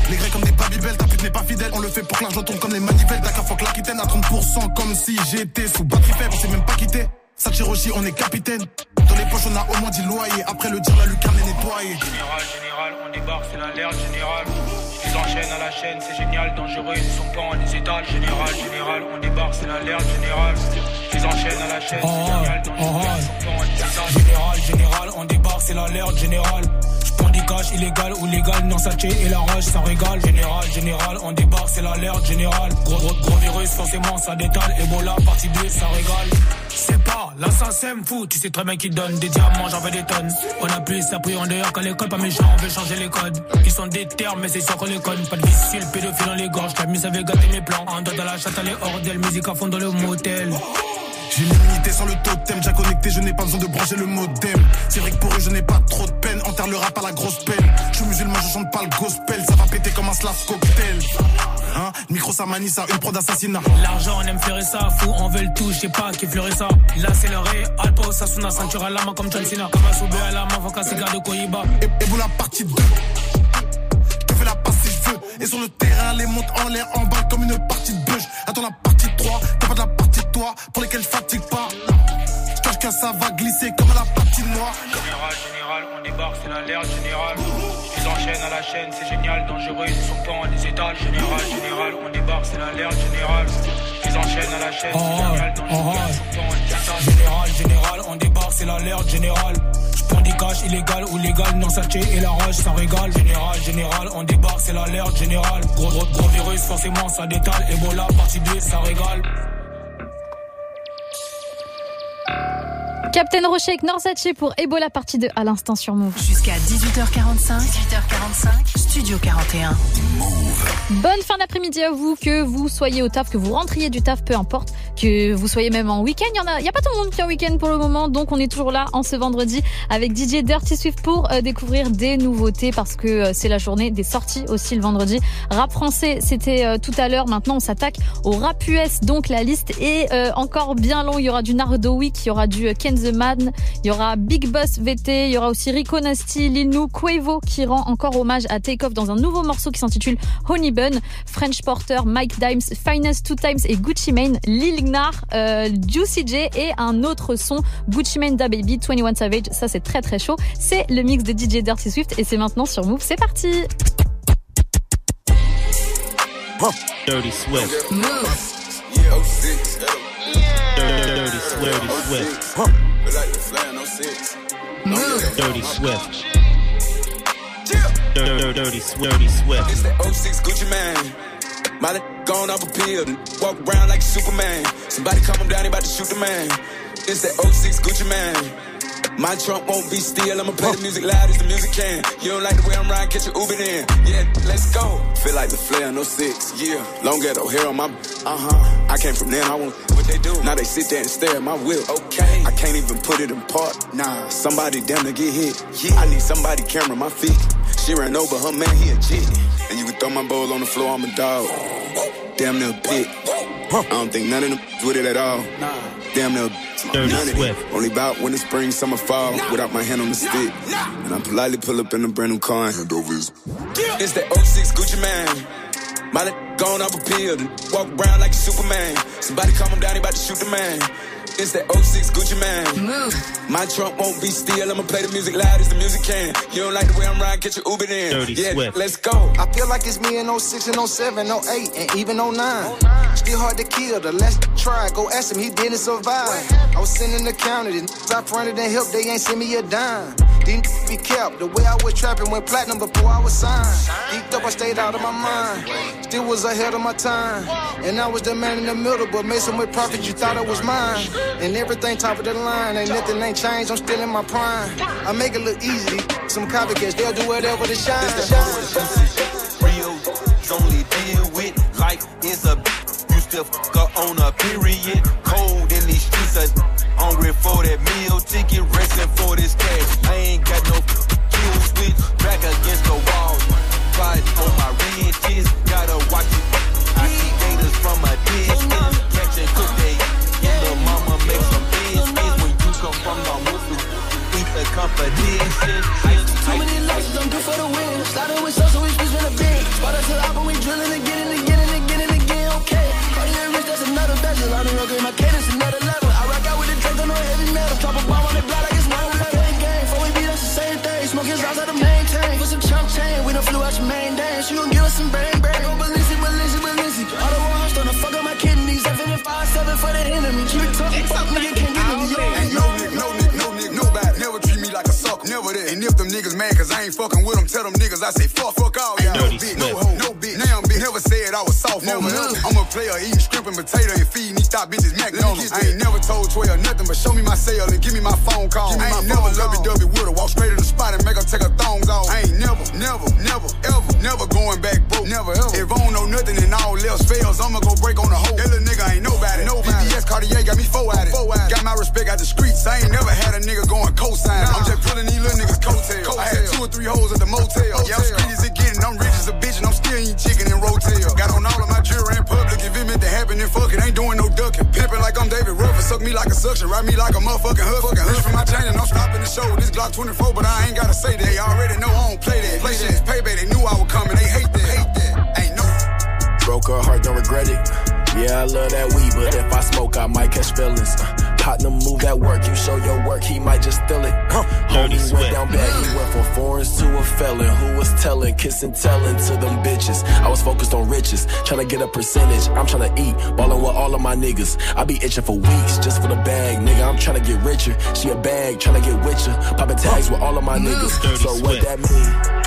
S15: Les grecs comme des babybel, ta pute n'est pas fidèle. On le fait pour que l'argent tourne comme les manivelles. Dakar, fuck l'Aquitaine à 30%, comme si j'étais sous batterie faible, on s'est même pas quitté. Sachiroshi, on est capitaine. Dans les poches, on a au moins 10 loyers. Après le dire, la lucarne est nettoyée.
S26: Général, général, on débarque, c'est l'alerte générale. Ils enchaînent à la chaîne, c'est génial, dangereux, ils sont pas en les étals. Général, général, on débarque, c'est l'alerte générale. Ils enchaînent à la chaîne, c'est génial, dangereux, ils sont pas en les étals. Général, général, on débarque, c'est l'alerte générale. Cash illégal ou légal, non saché et la rage, ça régale. Général, général, on débarque, c'est l'alerte générale. Gros, gros, gros virus, forcément, ça détale. Ebola, partie 2, ça régale. C'est pas l'assassin me fout, tu sais très bien qu'il donne des diamants, j'en veux des tonnes. On a plus appris en dehors qu'à l'école, pas méchant, on veut changer les codes. Ils sont des termes, mais c'est sûr qu'on les conne. Pas de vicieux, pédophile dans les gorges, la mise avait gâté mes plans. En de la chatte, les hordelles, musique à fond dans le motel.
S15: J'ai limité sur le totem, déjà connecté, je n'ai pas besoin de brancher le modem. C'est vrai que pour eux, je n'ai pas trop de peine. Enterre le rap à la grosse peine. Je suis musulman, je chante pas le gospel. Ça va péter comme un slave cocktail. Hein? Micro, ça manie ça, une prod d'assassinat.
S26: L'argent, on aime fleurir ça, fou, on veut le tout, je sais pas qui fleurit ça. Là, c'est le ré, Alpo, Sasuna, ceinture à la main comme John Cena. Comme un soubé à la main, cigare de Koyiba.
S15: Et, et vous la partie 2. Je fais la passe si je veux. Et sur le terrain, les montes en l'air, en bas comme une partie de bûche. Attends la partie 3, t'as pas de la partie pour lesquelles je fatigue pas. Je cache que ça va glisser comme à la partie noire.
S26: Général, général, on débarque, c'est l'alerte générale. Ils enchaînent à la chaîne, c'est génial, dangereux, ils sont pas en les étals. Général, général, on débarque, c'est l'alerte générale. Ils enchaînent à la chaîne, c'est génial, dangereux, ils sont pas en les étals. Général, général, on débarque, c'est l'alerte générale. J'prends des cash illégal ou légal, non saché et la rage, ça régale. Général, général, on débarque, c'est l'alerte générale. Gros, gros, gros virus, forcément, ça détale. Ebola, partie 2, ça régale.
S2: Captain Rocher avec Norsace pour Ebola partie 2 à l'instant sur Move.
S3: Jusqu'à 18h45. 18h45. Studio 41.
S2: Bonne fin d'après-midi à vous, que vous soyez au taf, que vous rentriez du taf, peu importe, que vous soyez même en week-end. Il y en a, il y a pas tout le monde qui est en week-end pour le moment, donc on est toujours là en ce vendredi avec DJ Dirty Swift pour euh, découvrir des nouveautés parce que euh, c'est la journée des sorties aussi le vendredi. Rap français, c'était euh, tout à l'heure. Maintenant, on s'attaque au rap US, donc la liste est encore bien longue. Il y aura du Nardo Week, il y aura du euh, Ken the Man, il y aura Big Boss VT, il y aura aussi Rico Nasty, Lil Nou, Quavo qui rend encore hommage à Take Off dans un nouveau morceau qui s'intitule Honey Bun, French Porter, Mike Dimes, Finest Two Times et Gucci Mane, Lil Gnar, euh, Juicy J et un autre son Gucci Mane Da Baby, 21 Savage. Ça c'est très très chaud. C'est le mix de DJ Dirty Swift et c'est maintenant sur Move. C'est parti.
S17: Dirty Swift.
S27: Yeah, 06.
S17: Dirty Swift. Swift.
S27: But like the 06.
S17: Dirty Swift. Dirty, dirty, dirty Swift.
S27: It's that 06 Gucci man. My gone off a pill. Walk around like Superman. Somebody calm him down, they about to shoot the man. It's that 06 Gucci man. My trunk won't be still. I'ma play the music loud as the music can. You don't like the way I'm riding, catch your Uber in. Yeah, let's go. Feel like the flare, no six. Yeah, long ghetto hair on my. Uh huh. I came from there. I want what they do. Now they sit there and stare at my whip. Okay. I can't even put it in park. Nah. Somebody down to get hit. Yeah. I need somebody camera my feet. She ran over her man, he a G. And you can throw my bowl on the floor, I'm a dog. Damn near a pit. I don't think none of them with it at all. Nah. Damn near
S17: Dirty
S27: none of
S17: Swift.
S27: it. Only about when the spring, summer, fall. Without my hand on the stick. And I politely pull up in a brand new car and hand over his. It's that 06 Gucci man. My li- gone off a pill. Walk around like a Superman. Somebody calm him down, he about to shoot the man. It's that 06 Gucci man. Move. My trunk won't be still. I'ma play the music loud as the music can. You don't like the way I'm riding, catch your Uber in.
S17: Dirty
S27: yeah,
S17: Swift.
S27: let's go.
S28: I feel like it's me in 06 and 07, 08, and even 09. Still hard to kill, the last try. Go ask him, he didn't survive. I was sending the county, the niggas I fronted and helped, they ain't send me a dime. These niggas be kept, the way I was trapping went platinum before I was signed. Geeked up, I stayed out of my mind. Still was ahead of my time. And I was the man in the middle, but made so much profit you thought it was mine. And everything top of the line, ain't nothing ain't changed, I'm still in my prime. I make it look easy, some copycats, they'll do whatever to shine. This the shine.
S29: Real only deal with like it's a you still fuck on a period. Cold in these streets, uh, hungry for that meal ticket, racing for this cash. I ain't got no kill switch, back against the wall. Fight on my ridges, gotta watch it. I see gators from a distance, the competition.
S24: Too many losses, I'm due for the win. Started with so, we switch with a bin. Spot us to the but we drilling again and again and again and again, okay. Party and rich, that's another bezel. I don't know, my cadence another level. I rock out with the drink, on no heavy metal. Drop a bomb on the block like it's one level. Gang, gang, before we beat us the same thing. Smoking sauce out main tank. Put some chump chain, we done flew out your main dance. You gon' give us some bang,
S30: niggas mad cause I ain't fucking with them, tell them niggas I say fuck, fuck all y'all. No bitch, no hoe, no bitch. Now I'm bitch. Never said I was soft, never. I'm a player eating shrimp and potato and feeding these top bitches McDonald's. I ain't never told 12 nothing but show me my cell and give me my phone call. I ain't never lovey dovey with her. Walk straight to the spot and make her take her thongs off. I ain't never, never, never, ever, never going back broke. Never ever. If I don't know nothing and all else fails, I'ma go break on the hoe. That little nigga ain't nobody. Nobody. VVS Cartier got me four at it. Four at it. Got my respect out the streets. I ain't never had a nigga going show. This Glock 24, but I ain't gotta say that. They already know I don't play that. Play that. Payback. They knew I was coming. They hate that. Hate that. Ain't no.
S31: Broke her heart, don't regret it. Yeah, I love that weed, but if I smoke, I might catch feelings. Uh, partner move that work, you show your work, he might just steal it. Huh. Homie went down bad, he went from foreigns to a felon. Who was telling, kissing, telling to them bitches. I was focused on riches, trying to get a percentage. I'm trying to eat, ballin' with all of my niggas. I be itching for weeks just for the bag, nigga. I'm trying to get richer. She a bag, trying to get with ya. Popping tags with all of my niggas. So what that mean?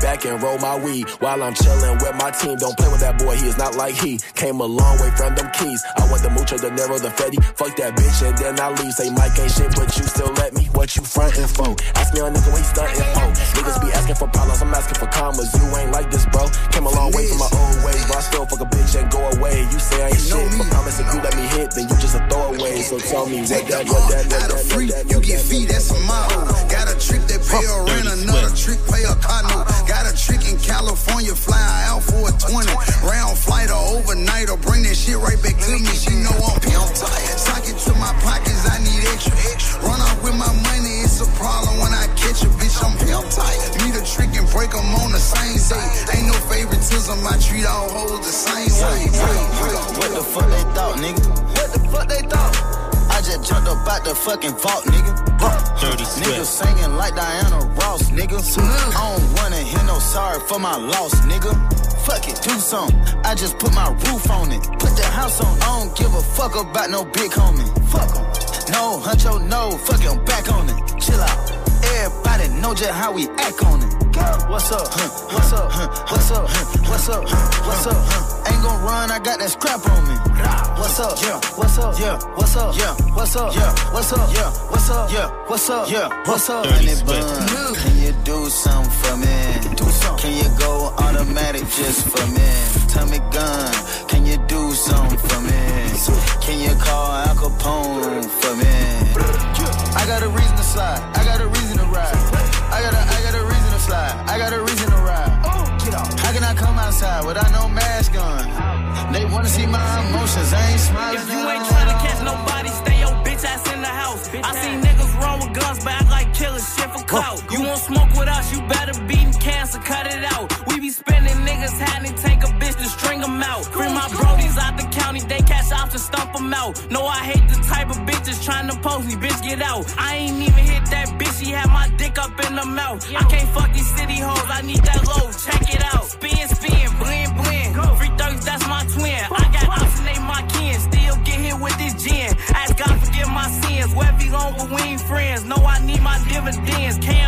S31: Back and roll my weed while I'm chillin' with my team. Don't play with that boy, he is not like he. Came a long way from them keys. I want the mucho, the narrow, the fetty. Fuck that bitch and then I leave. Say Mike ain't shit, but you still let me. What you frontin' for? Ask me a nigga what he stuntin' for. Niggas be asking for problems, I'm asking for commas. You ain't like this, bro. Came a long way from my old ways, but I still fuck a bitch and go away. You say I ain't shit, but promise if you let me hit, then you just a throwaway. So tell me what that, what that, what that,
S30: free, you get fee, that's a motto. Got a trick that pay a rent, another trick pay a note. Got a trick in California, fly out for a 20. Round flight or overnight, or bring that shit right back to me. She know I'm pimp tight. Sock it to my pockets, I need extra. Run off with my money, it's a problem when I catch a bitch, I'm pimp tight. Meet a trick and break 'em on the same day. Ain't no favoritism, I treat all hoes the same way.
S32: What the fuck they thought, nigga? What the fuck they thought? I just jumped up out the fucking vault, nigga.
S17: Dirty
S32: Niggas singing like Diana Ross, nigga. Mm. I don't wanna hear no sorry for my loss, nigga. Fuck it, do something. I just put my roof on it. Put the house on. I don't give a fuck about no big homie. Fuck 'em. No, huncho, no. Fuck it, I'm back on it. Chill out. Everybody know just how we act on it. What's up? Huh? What's up? Huh? What's up? Huh? What's up? Huh? What's up? Huh? Ain't gon' run, I got that scrap on me. What's up? Yeah. What's up? Yeah. What's up? Yeah. What's up? Yeah. What's up? Yeah. What's up? Yeah. What's up? Yeah. What's up?
S33: Dirty
S32: Honey
S33: Swift.
S32: bun, can you do something for me? Do something. Can you go automatic just for me? Tommy gun, can you do something for me? Can you call Al Capone for me? I got a reason to slide. I got a reason to ride. I got a, I got a reason to slide. I got a reason to ride. How can I come outside without no mask on? They wanna see my emotions. I ain't smiling.
S34: If you ain't trying to catch nobody, stay your bitch ass in the house. I seen shit for clout. You won't smoke with us, you better beating cancer, cut it out. We be spending niggas having take a bitch to string them out. Free my brodies out the county, they cash off to stump them out. No, I hate the type of bitches trying to post me, bitch, get out. I ain't even hit that bitch, she had my dick up in the mouth. I can't fuck these city hoes, I need that low, check it out. Spin, spin, blend, blend. Free thugs, that's my twin. I got option, they my kin. Still get hit with this gin. Ask God forgive my sins. Where we dividends.
S35: Can't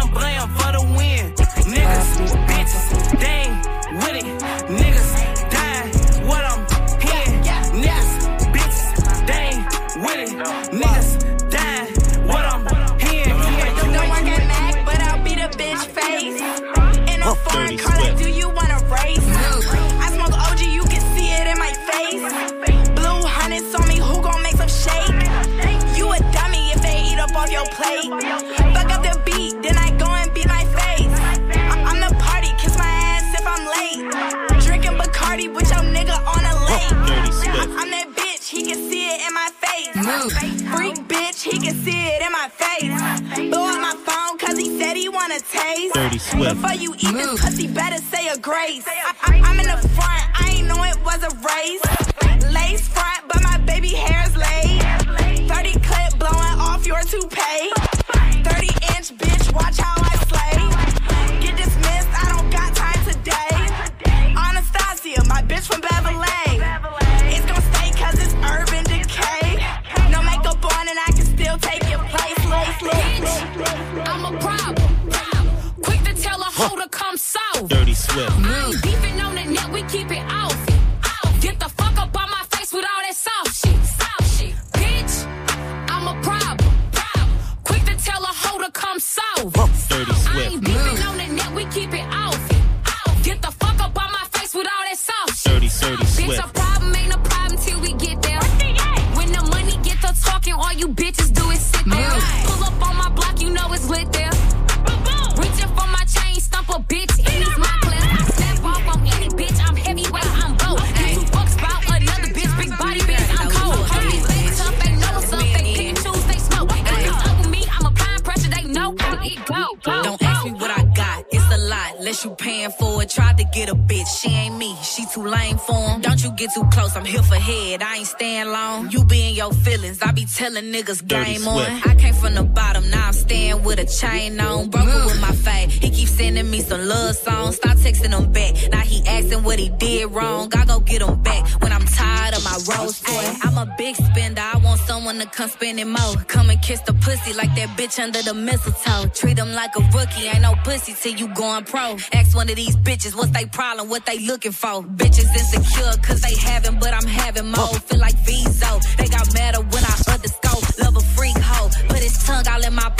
S35: telling niggas
S17: Dirty
S35: game on.
S17: Swift.
S35: I came from the bottom, now I'm staying with a chain on. Broke with my fade, he keep sending me some love songs. Stop texting him back, now he asking what he did wrong. I go get him back when I'm tired of my rose toy. I'm a big spender, I want someone to come spending more. Come and kiss the pussy like that bitch under the mistletoe. Treat him like a rookie, ain't no pussy till you going pro. Ask one of these bitches what's they problem, what they looking for. Bitches insecure cause they having, but I'm having more. Feel like Vizo, they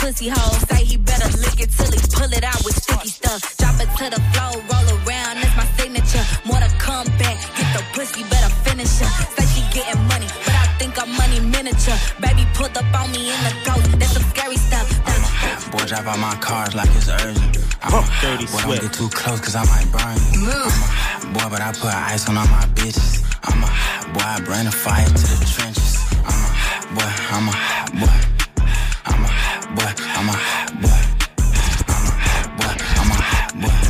S35: pussy hole. Say he better lick it till he pull it out with sticky stuff. Drop it to the floor, roll around, that's my signature. More to come back, get the pussy, better finish her. Say she getting money, but I think I'm money miniature. Baby pulled up on me in the ghost, that's some scary stuff.
S36: Boy, drive out my cars like it's urgent. I'm a,
S17: Dirty
S36: boy,
S17: Swift.
S36: don't get too close cause I might burn you. I'm a, boy, but I put ice on all my bitches. I'm a, boy, I bring the fire to the trenches. I'm a, boy, I'm a, boy. I'm a, boy, I'm a, boy. I'm a, boy, I'm a, hot boy.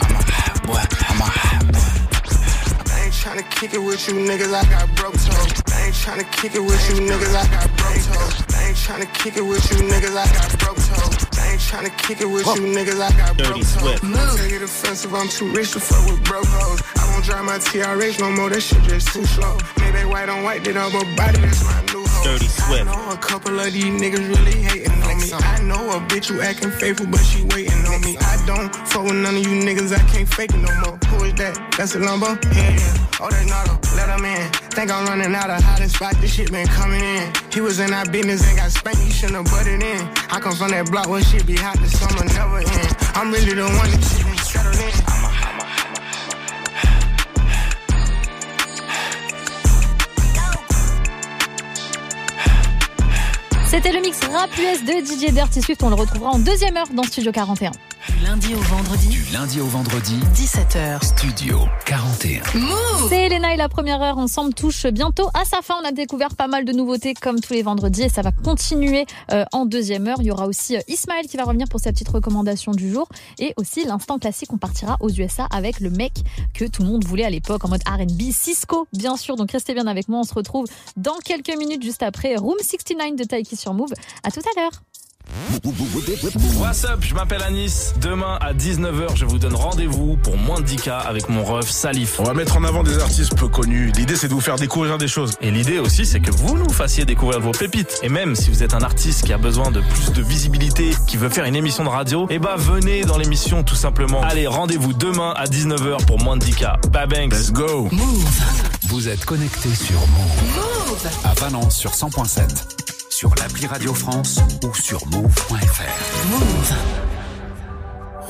S36: I'm a, boy, I'm a, boy.
S7: I ain't tryna kick it with you niggas, I got broke toes. I ain't tryna kick it with you niggas, I got broke toes. I ain't tryna kick it with you niggas, I got broke toes. I ain't tryna kick it with you niggas, I got
S17: Dirty
S7: broke toes.
S17: Swift.
S7: Take it offensive, I'm too rich to fuck with broke hoes. I won't drive my TRH no more, that shit just too slow. Maybe white on white, did up a body, that's my new.
S17: Dirty Swift.
S7: I know a couple of these niggas really hating on me. I know
S18: a bitch who acting faithful, but she waiting on me. I don't fuck with none of you niggas, I can't fake it no more. Who is that? That's a Lumbo? Yeah, yeah. Oh, that's Nardo, let him in. Think I'm running out of hiding spot, this shit been coming in. He was in our business and got spanked, he shouldn't have butted in. I come from that block where shit be hot, the summer never end. I'm really the one that shit
S2: C'était le mix rap US de DJ Dirty Swift. On le retrouvera en deuxième heure dans Studio 41.
S3: Du lundi au vendredi.
S1: Du lundi au vendredi.
S3: 17h.
S1: Studio 41.
S2: C'est Elena et la première heure ensemble touche bientôt à sa fin. On a découvert pas mal de nouveautés comme tous les vendredis et ça va continuer euh, en deuxième heure. Il y aura aussi euh, Ismaël qui va revenir pour sa petite recommandation du jour et aussi l'instant classique. On partira aux USA avec le mec que tout le monde voulait à l'époque en mode R&B, Cisco bien sûr. Donc restez bien avec moi. On se retrouve dans quelques minutes juste après Room 69 de Taiki sur Move. À tout à l'heure.
S28: What's up, je m'appelle Anis. Demain à 19h, je vous donne rendez-vous pour moins de 10K avec mon ref Salif.
S37: On va mettre en avant des artistes peu connus. L'idée, c'est de vous faire découvrir des choses.
S28: Et l'idée aussi, c'est que vous nous fassiez découvrir vos pépites. Et même si vous êtes un artiste qui a besoin de plus de visibilité, qui veut faire une émission de radio, eh bah venez dans l'émission tout simplement. Allez, rendez-vous demain à 19h pour moins de 10K. Babanks.
S37: Let's go.
S1: Vous êtes connecté sur Move. À Valence sur 100.7. Sur l'appli Radio France ou sur move.fr.
S3: Move.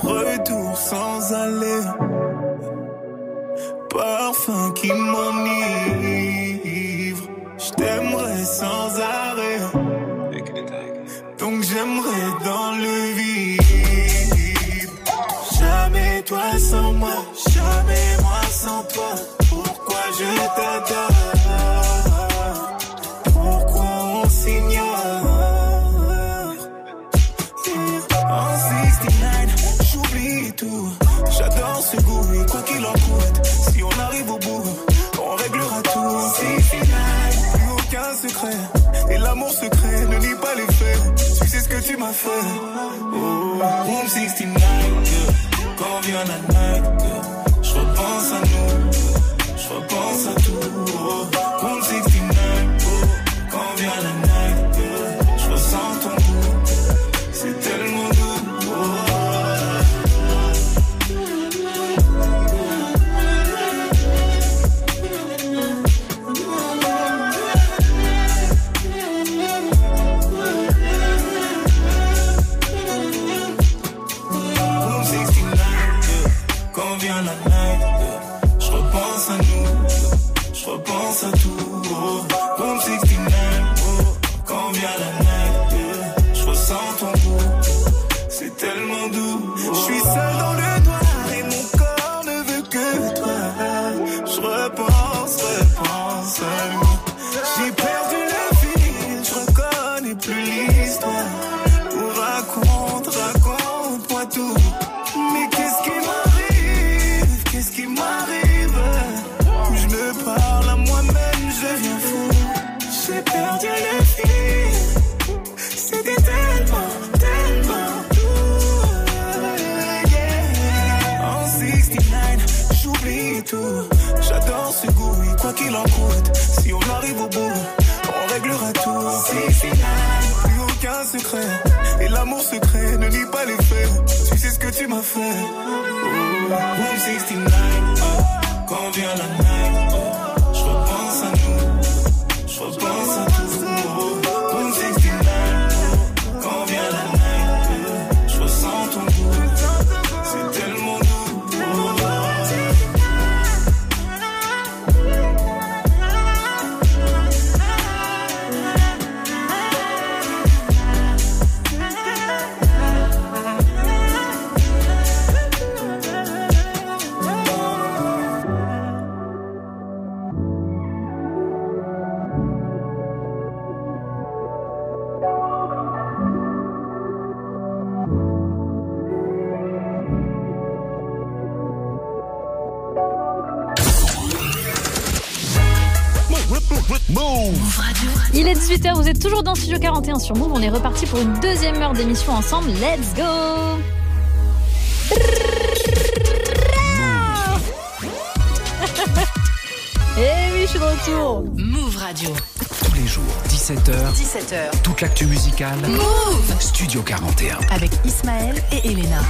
S18: Retour sans aller. Parfum qui m'enivre. Je t'aimerais sans arrêt. Donc j'aimerais dans le vide. Jamais toi sans moi. Jamais moi sans toi. Pourquoi je t'adore? Room 69, yeah. quand vient la night, je repense à nous. Je repense à tout. Oh,
S2: sur Move. On est reparti pour une deuxième heure d'émission ensemble. Let's go Eh oui, je suis de retour
S3: Move Radio.
S1: Tous les jours, 17h.
S3: 17h.
S1: Toute l'actu musicale.
S3: Move
S1: Studio 41.
S3: Avec Ismaël et Elena.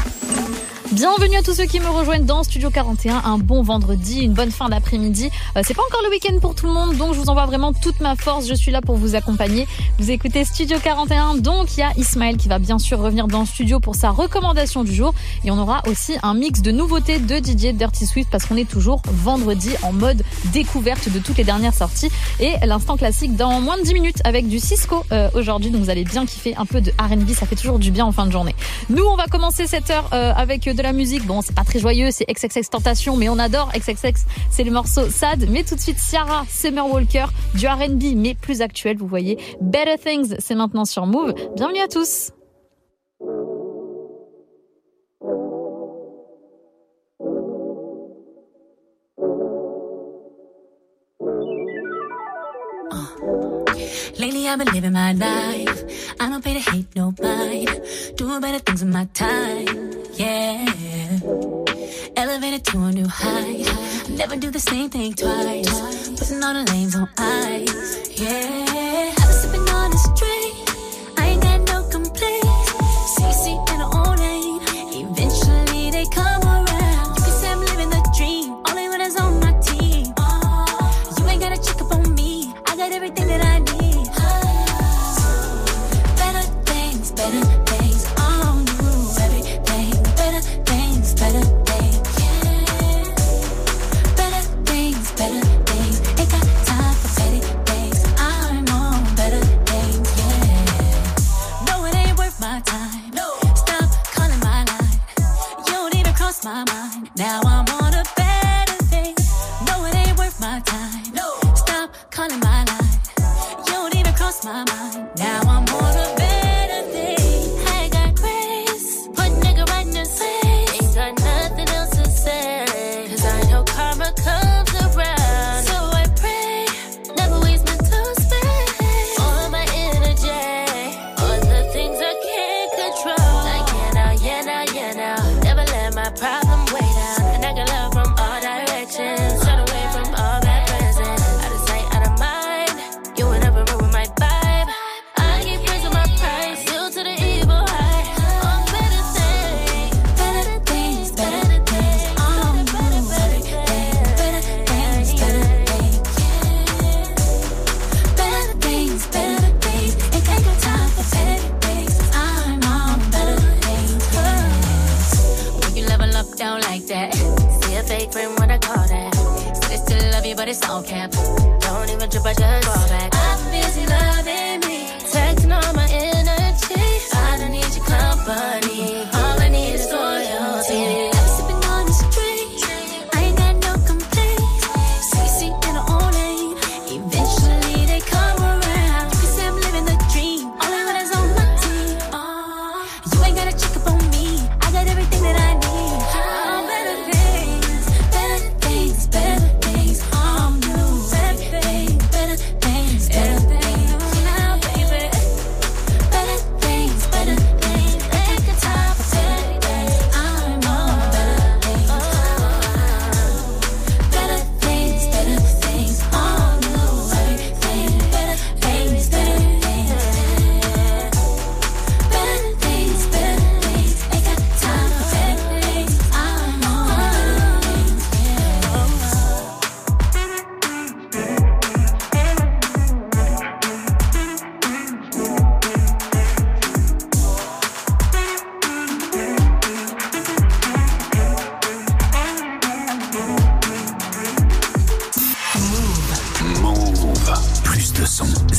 S2: Bienvenue à tous ceux qui me rejoignent dans Studio 41. Un bon vendredi, une bonne fin d'après-midi. Euh, c'est pas encore le week-end pour tout le monde, donc je vous envoie vraiment toute ma force. Je suis là pour vous accompagner vous écoutez Studio 41, donc il y a Ismaël qui va bien sûr revenir dans le studio pour sa recommandation du jour. Et on aura aussi un mix de nouveautés de DJ Dirty Swift parce qu'on est toujours vendredi en mode découverte de toutes les dernières sorties. Et l'instant classique dans moins de 10 minutes avec du Cisco euh, aujourd'hui. Donc vous allez bien kiffer un peu de R&B, ça fait toujours du bien en fin de journée. Nous, on va commencer cette heure euh, avec de la musique. Bon, c'est pas très joyeux, c'est XXX Tentation, mais on adore XXX. C'est le morceau Sad. Mais tout de suite, Ciara, Summer Walker, du R&B, mais plus actuel, vous voyez. Better Things, c'est maintenant sur Move. Bienvenue à tous.
S38: Lately I've been living my life. I don't pay to hate nobody. Doing better things in my time. Yeah. Elevated to a new height. Never do the same thing twice. Putting all the lanes on ice. Yeah.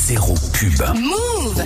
S1: Zéro pub.
S3: Move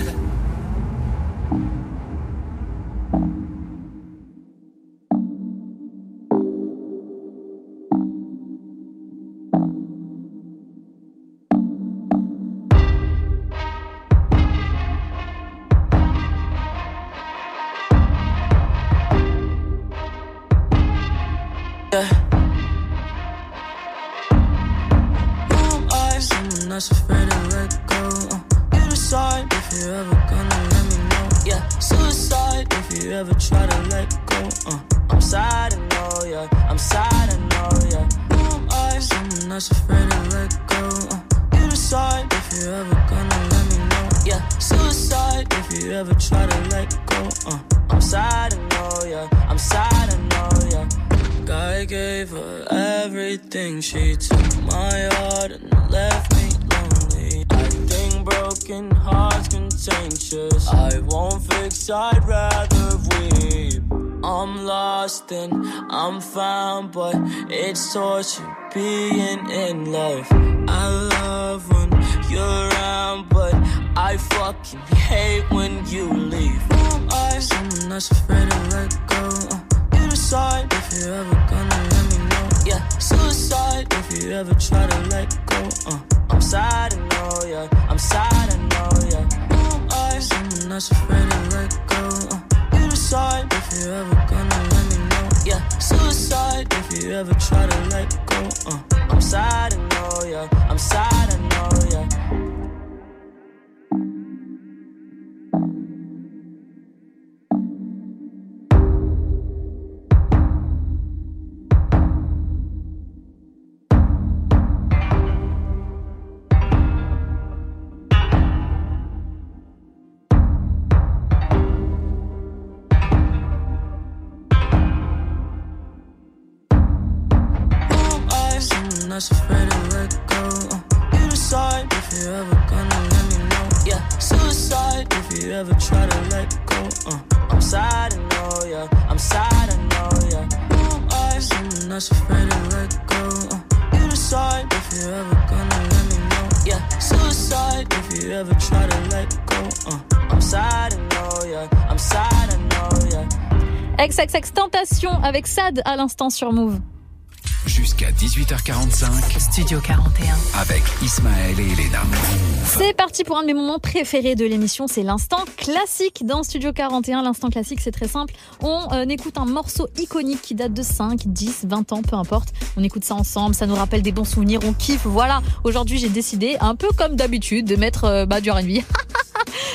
S8: Someone that's afraid to let go. Uh, you decide if you ever gonna let me know. Yeah, suicide if you ever try to let go. Uh, I'm sad, I know, yeah. I'm sad, I know, yeah. Guy gave her everything. She took my heart and left me lonely. I think broken hearts contagious. I won't fix, I'd rather. I'm lost and I'm found, but it's torture being in love. I love when you're around, but I fucking hate when you leave. Who am I? Someone that's afraid to let go. Uh, decide if you're ever gonna let me know. Yeah, suicide if you ever try to let go. Uh, I'm sad, I know, yeah. I'm sad, I know, yeah. Who am I? Someone that's afraid to let go. Uh, you decide if you're ever gonna let me know. Yeah, suicide if you ever try to let go. Uh, I'm sad, I know, yeah. I'm sad, I know, yeah. That's afraid to let go. Uh, you decide if you're ever gonna let me know. Yeah, suicide if you ever try to let go. Uh, I'm sad, I know, yeah. I'm sad, I know, yeah.
S2: XXX Tentation avec Sad à l'instant sur Move.
S1: Jusqu'à 18h45.
S3: Studio 41.
S1: Avec Ismaël et Elena.
S2: C'est parti pour un de mes moments préférés de l'émission, c'est l'instant classique dans Studio 41. L'instant classique, c'est très simple. On euh, écoute un morceau iconique qui date de 5, 10, 20 ans, peu importe. On écoute ça ensemble, ça nous rappelle des bons souvenirs, on kiffe. Voilà, aujourd'hui j'ai décidé, un peu comme d'habitude, de mettre euh, bah, du R&B.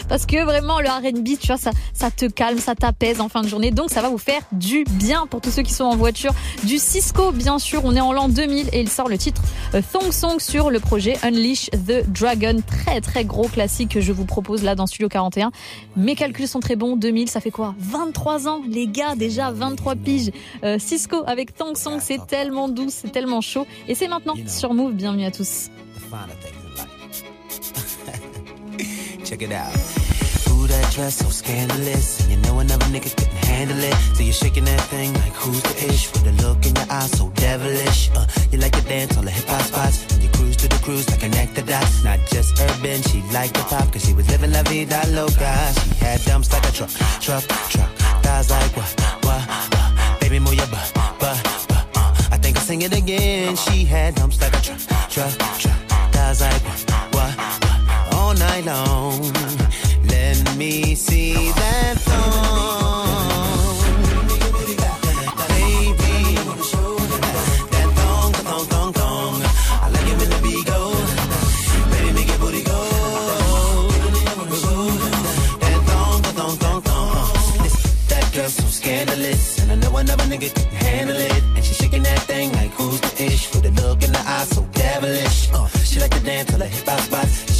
S2: Parce que vraiment, le R&B, tu vois, ça, te calme, ça t'apaise en fin de journée. Donc, ça va vous faire du bien pour tous ceux qui sont en voiture. Du Cisco, bien sûr. On est en l'an 2000 et il sort le titre euh, Thong Song sur le projet Unleash the Dragon. Très, très gros classique que je vous propose là dans Studio 41. Mes calculs sont très bons. 2000, ça fait quoi? 23 ans, les gars, déjà 23 piges. Euh, Cisco avec Thong Song, c'est tellement doux, c'est tellement chaud. Et c'est maintenant sur Move. Bienvenue à tous.
S36: Check it out. Ooh, that dress so scandalous. And you know another nigga couldn't handle it. So you're shaking that thing like who's the ish? With a look in your eyes so devilish. Uh, you like to dance all the hip hop spots. And you cruise to the cruise like connect the dots. Not just urban, she liked the pop. Cause she was living la vida loca. She had dumps like a truck, truck, truck. Thighs like what, what, what. Baby, move your butt, butt, butt. Uh, I think I'll sing it again. She had dumps like a truck, truck, truck. Thighs like what, what. All night long. Let me see that thong. Baby, that thong, thong, thong, thong. I like go. Baby, make your booty go. That thong, thong, thong, thong. That girl so scandalous, and I know another nigga can handle it. And she shaking that thing like who's the ish? With a look in the eye so devilish. Uh, she like to dance till her hip hop spots.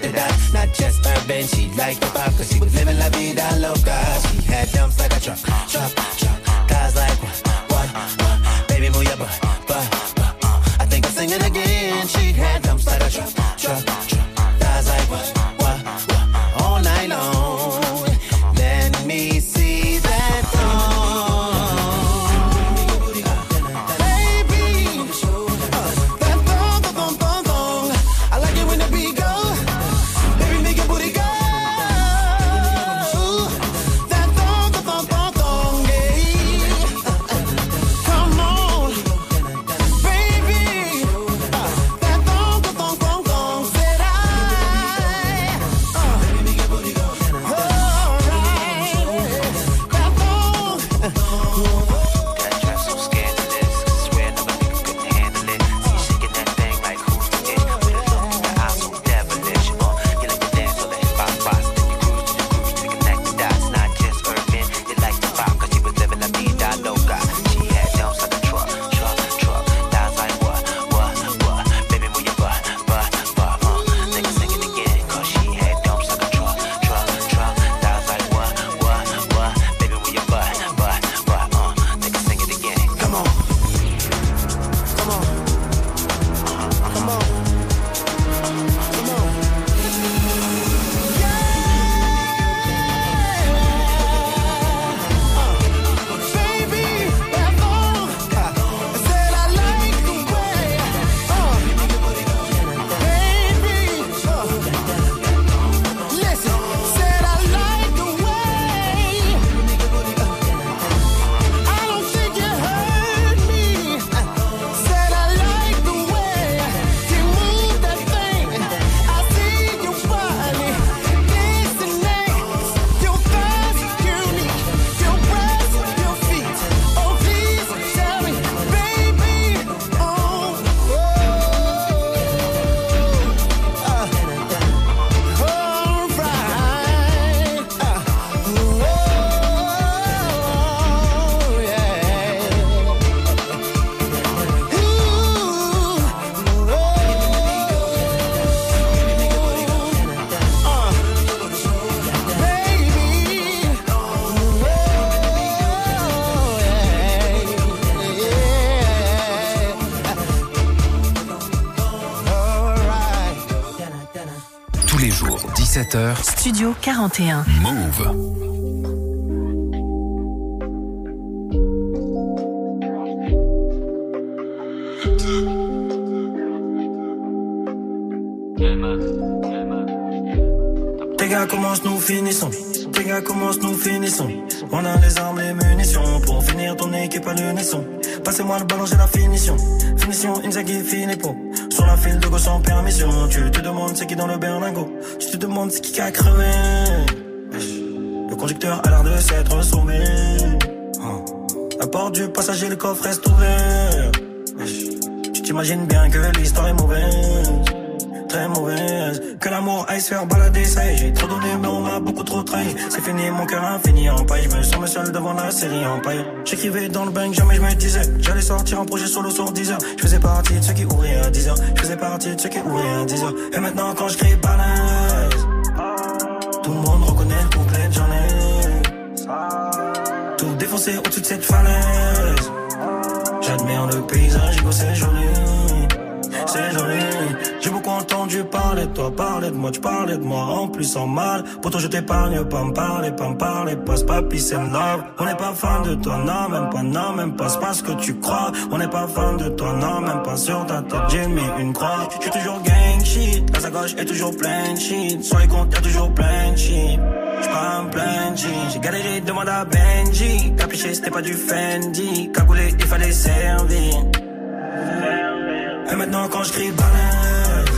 S36: The. Not just urban, she liked the pop, cause she was living la vida loca. She had dumps like a truck, truck, truck.
S3: Studio 41.
S1: Move.
S39: Tes gars commencent, nous finissons. Tes gars commencent, nous finissons. On a les armes, les munitions. Pour finir ton équipe à l'unisson. Passez-moi le ballon, j'ai la finition. Finition, Inzaghi, finit pour. Sur la file de gauche sans permission. Tu te demandes c'est qui dans le berlingot. Te demandes c'est qui a crevé. Le conducteur a l'air de s'être sauvé. Hein. La porte du passager, le coffre reste ouvert. Tu t'imagines bien que l'histoire est mauvaise très mauvaise. Que l'amour aille se faire balader, ça y est, j'ai trop donné, mais on m'a beaucoup trop trahi. C'est fini, mon cœur a fini en paille. Je me sens seul devant la série en paille. J'écrivais dans le bank, jamais je me disais. J'allais sortir un projet solo sur 10 heures. Je faisais partie de ceux qui ouvraient à 10 heures. Je faisais partie de ceux qui ouvraient à 10 heures. Et maintenant, quand je crie balance, tout le monde reconnaît le couplet de j'en ai. Tout défoncé au-dessus de cette falaise. J'admire le paysage, c'est joli. C'est joli. J'ai beaucoup entendu parler de toi, parler de moi, tu parlais de moi en plus en mal. Pourtant je t'épargne, pas me parler, pas me parler, passe pas peace and love. On n'est pas fan de toi, non, même pas, non, même pas, c'est pas ce que tu crois. On n'est pas fan de toi, non, même pas sur ta tête, j'ai mis une croix. J'suis toujours shit, la sacoche est toujours plein de shit. Sur les comptes, y'a toujours plein de shit. J'prends plein de j'ai galéré, demande à Benji. Capiché, c'était pas du Fendi. Cagoulé, il fallait servir. Et maintenant quand je crie balance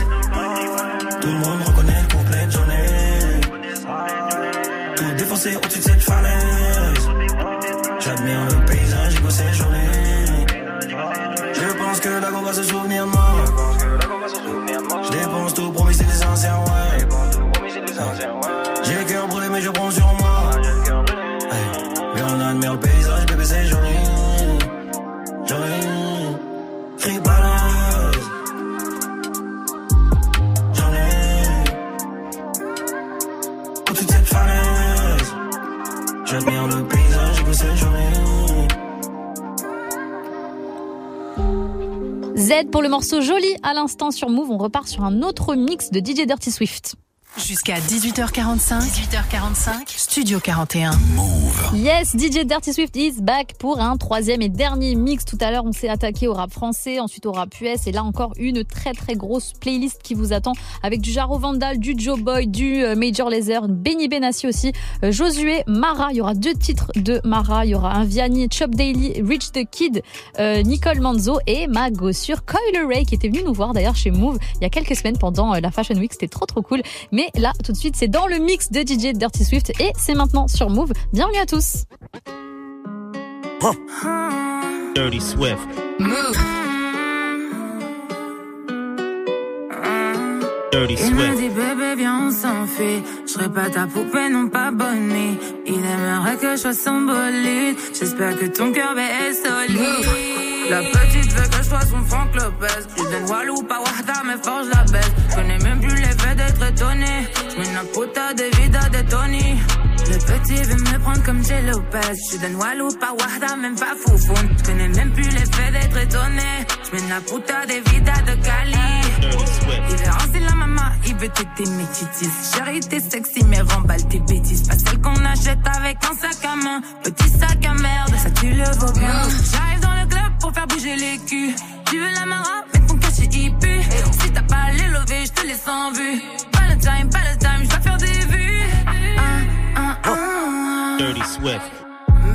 S39: Tout le monde reconnaît le couplet de journée Tout défoncé au-dessus de cette falaise J'admire le paysage, Hugo, c'est joli Je pense que la va se souvenir de moi Promis c'est des anciens, ouais. J'ai le cœur brûlé mais je prends sur
S2: Z pour le morceau Joli à l'instant sur Move. On repart sur un autre mix de DJ Dirty Swift.
S3: Jusqu'à 18h45. 18h45. Studio 41.
S2: Yes, DJ Dirty Swift is back pour un troisième et dernier mix. Tout à l'heure, on s'est attaqué au rap français, ensuite au rap US, et là encore une très très grosse playlist qui vous attend avec du Jaro Vandal, du Joe Boy, du euh, Major Lazer, Benny Benassi aussi, euh, Josué, Mara. Il y aura deux titres de Mara. Il y aura un Vianney, Chop Daily, Rich the Kid, euh, Nicole Manzo et ma gossure Coyle Ray qui était venue nous voir d'ailleurs chez Move il y a quelques semaines pendant la Fashion Week. C'était trop trop cool. Mais là, tout de suite, c'est dans le mix de DJ Dirty Swift et c'est maintenant sur Move. Bienvenue à tous.
S17: Dirty Swift. Dirty
S8: Il m'a
S17: Swift.
S8: dit bébé viens on s'enfuit Je serai pas ta poupée non pas bonnie. Il aimerait que je sois son bolide J'espère que ton cœur est solide. La petite veut que je sois son Franck Lopez. Je donne Walou pas Wahda mais forge la baisse. Je connais même plus l'effet d'être étonné la puta de vida de Tony le petit veut me prendre comme J. Lopez. Je donne Walou, pas Wahda, même pas Foufoune. Je connais même plus l'effet d'être étonné. Je mène la puta des vidas de Cali. Il veut rancer la maman, il veut t'aider mes titis. Chérie, t'es sexy, mais remballe tes bêtises. Pas celle qu'on achète avec un sac à main. Petit sac à merde, ça tu le vaut bien. J'arrive dans le club pour faire bouger les culs. Tu veux la mara, mais ton cachet il pue. Si t'as pas les lovés, je te laisse en vue. Pas le time, pas le time, je dois faire des vues. Ah, ah, ah.
S17: Dirty Swift.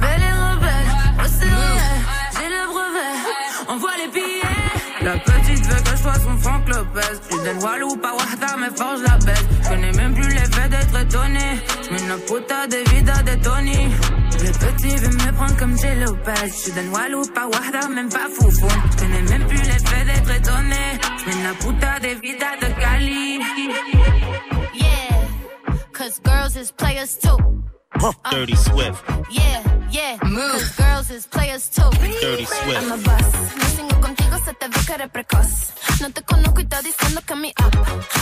S8: Belle et rebelle, oh, c'est j'ai le brevet, on voit les billets. Franck Lopez. Donne Walou, pas Wahda, mais forge la baisse. Je connais même plus l'effet d'être étonné. Je mène la puta de vida de Tony. Le petit veut me prendre comme J. Lopez. Donne Walou, pas Wahda, même pas Foufoune. Je connais même plus l'effet d'être étonné. Je mène la puta de vida de Cali.
S40: Yeah, cause girls is players too.
S17: Dirty Swift.
S40: Yeah, yeah. Cause girls is players too.
S17: Dirty Swift.
S40: I'm a boss. No sigo contigo, se te ve que eres precoz. No te conozco y está diciendo que mi up.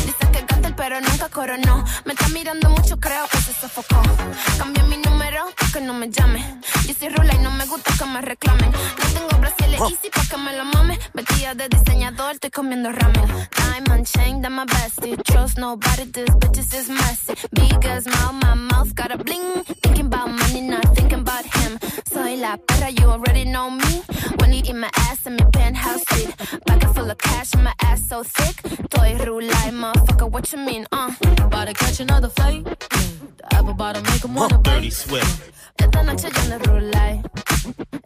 S40: Dice que el pero nunca coronó. Me está mirando mucho, creo que se sofocó. Cambié mi número para que no me llame. Yo soy rula y no me gusta que me reclamen. No tengo brasiles easy pa' que me lo mame. Vestida de diseñador, estoy comiendo ramen. Diamond chain, that my bestie. Trust nobody, this bitches is messy. Big as mouth, my mouth got a bling. Thinking about money, not thinking about him. Soy la perra, you already know me. When you eat my ass in my penthouse suite. Pocket full of cash and my ass so thick. Toy rula, motherfucker, what you mean, uh?
S41: About to catch another flight. The apple bottom make 'em wanna bite.
S17: Dirty Swift.
S40: Esta noche yo no rulay.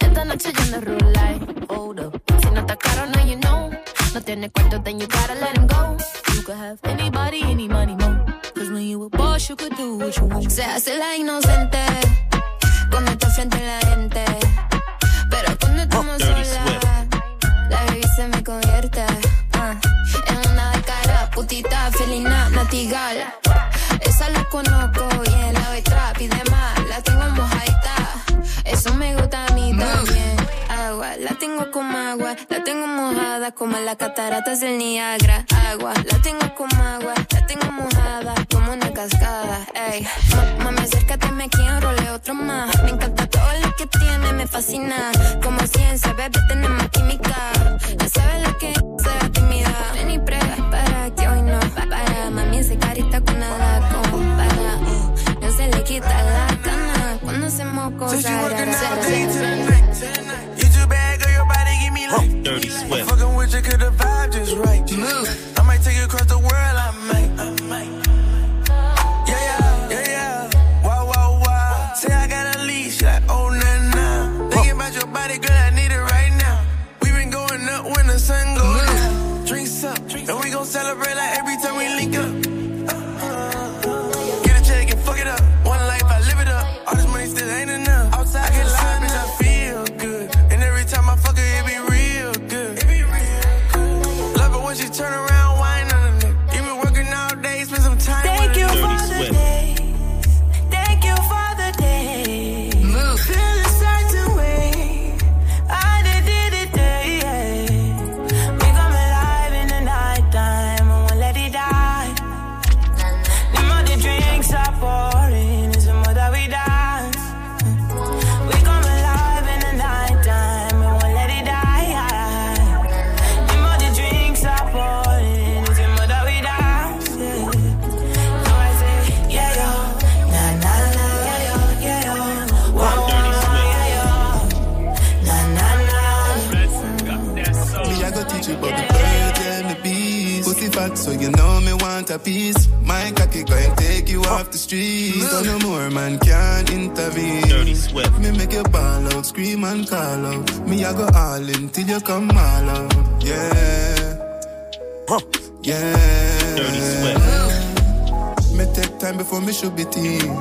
S40: Esta noche yo no rulay. Hold up. Si no está caro, no, you know. No tiene cuarto, then you gotta let him go.
S41: You could have anybody, any money, mo. Cause when you a boss, you could do what you want.
S40: Se hace la inocente cuando está frente a la gente. Pero cuando estamos
S17: Dirty
S40: solas, la baby se me convierte ah, en una de cara, putita, felina, natigal. Esa la conozco y en la de trap y demás. La tengo mojadita, eso me gusta a mí también. Agua, la tengo como agua, la tengo mojada como las cataratas del Niagara. Agua, la tengo como agua, la tengo mojada como una cascada. Ey, Ma- mami, acércate, me quiero, role otro más. Me encanta todo lo que tiene, me fascina. Como ciencia, bebé, tenemos química. Ya sabes lo que se ve tímida. Ven y prueba para que hoy no pa- para. Mami, ese carita con nada compara. No se le quita la gana cuando hacemos cosas raras.
S42: You too bad, girl, your body give me life.
S17: Dirty Swift.
S42: Fucking with you, cause the vibe just right. Move.
S43: Me a piece. My cocky going take you off the street. So no more man can intervene.
S17: Dirty Swift.
S43: Me make you ball out, scream and call out. Me, I go all in till you come all out. Yeah. Huh. Yeah.
S17: Dirty Swift.
S43: Me take time before me should be team.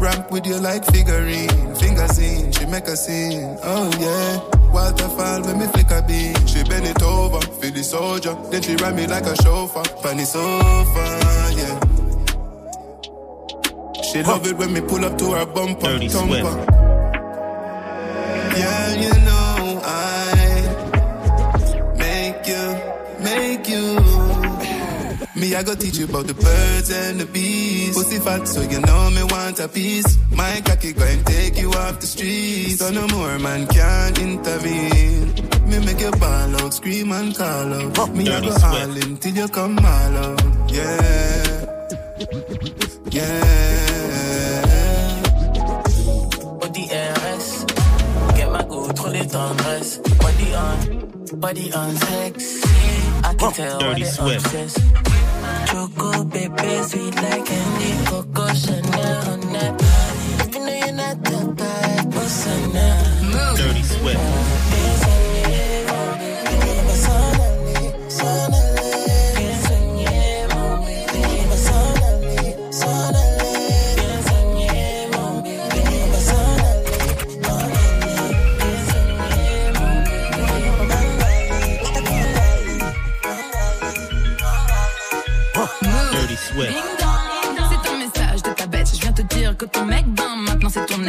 S43: Ramp with you like figurine. Fingers in, she make a scene. Oh yeah. Waterfall when me flick a beat. She bend it over for the soldier. Then she ride me like a chauffeur. Funny sofa, yeah. She love it when me pull up to her bumper.
S17: Dirty. Swift.
S43: Yeah, you know Me, I go teach you about the birds and the bees. Pussy fat, so you know me want a piece. My cocky go and take you off the streets. So no more man can intervene. Me make you ball out, scream and call out. Me, I
S17: Dirty
S43: go
S17: Swift.
S43: all in till you come all out. Yeah. Yeah.
S44: ODRS, get my go trop les tendresses. Body on, body on sexy. I can tell
S17: Dirty Swift.
S44: Choco, baby, sweet like candy, Coco, Chanel, on that body. Even though you're not that bad, what's?
S17: Dirty Swift.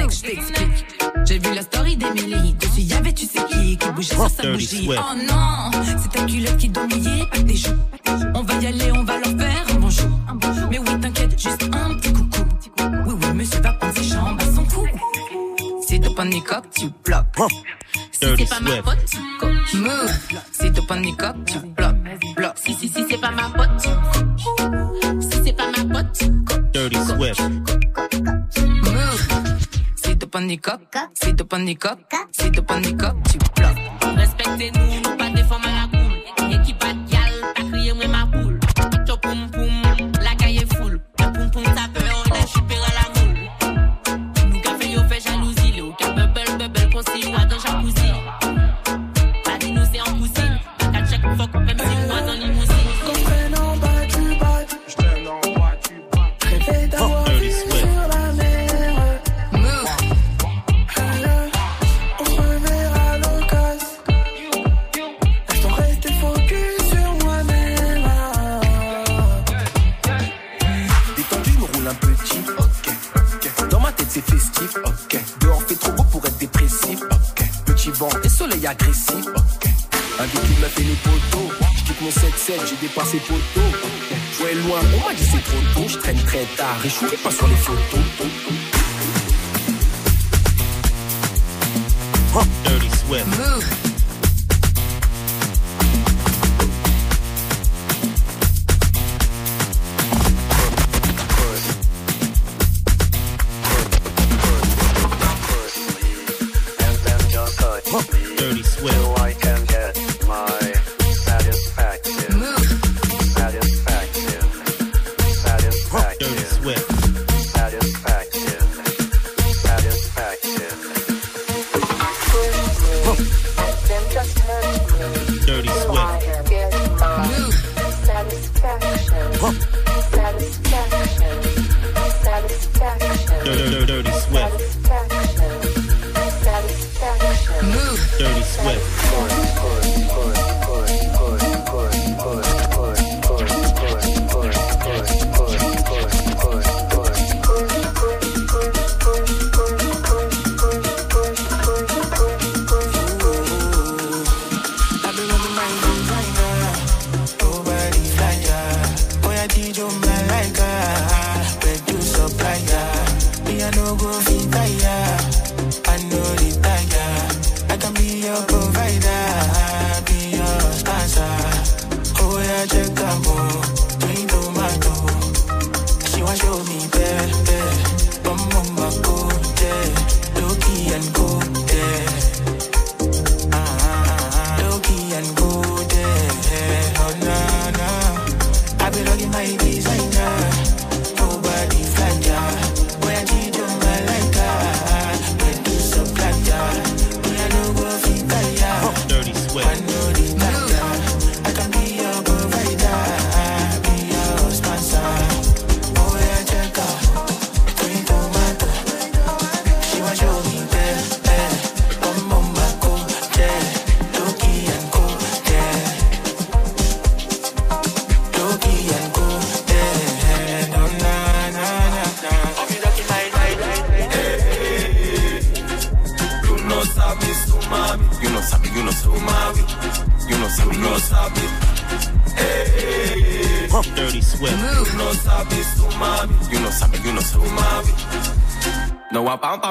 S45: J'ai vu la story d'Emily, dessus y avait tu sais qui qui bougeait sur sa bougie. Oh non, c'est ta culotte qui domillait, pas tes joues. On va y aller, on va leur faire un bonjour. Mais oui, t'inquiète, juste un petit coucou. Oui, oui, monsieur va prendre ses jambes à son cou. C'est de panicoque, tu bloques. Si c'est pas ma pote, tu coques. Move. C'est de panicoque, tu bloques. Bloques. Si, si, si, c'est pas ma pote. panicoque, si tu panicoque, si tu panicoque, tu bloques.
S46: Respectez-nous. fait
S47: les poteaux. J'quitte mon 7-7, j'ai dépassé poteau. Jouais loin, on m'a dit c'est trop tôt. J'traîne très tard et j'oublie pas sur les photos.
S17: Dirty sweat.
S45: Move.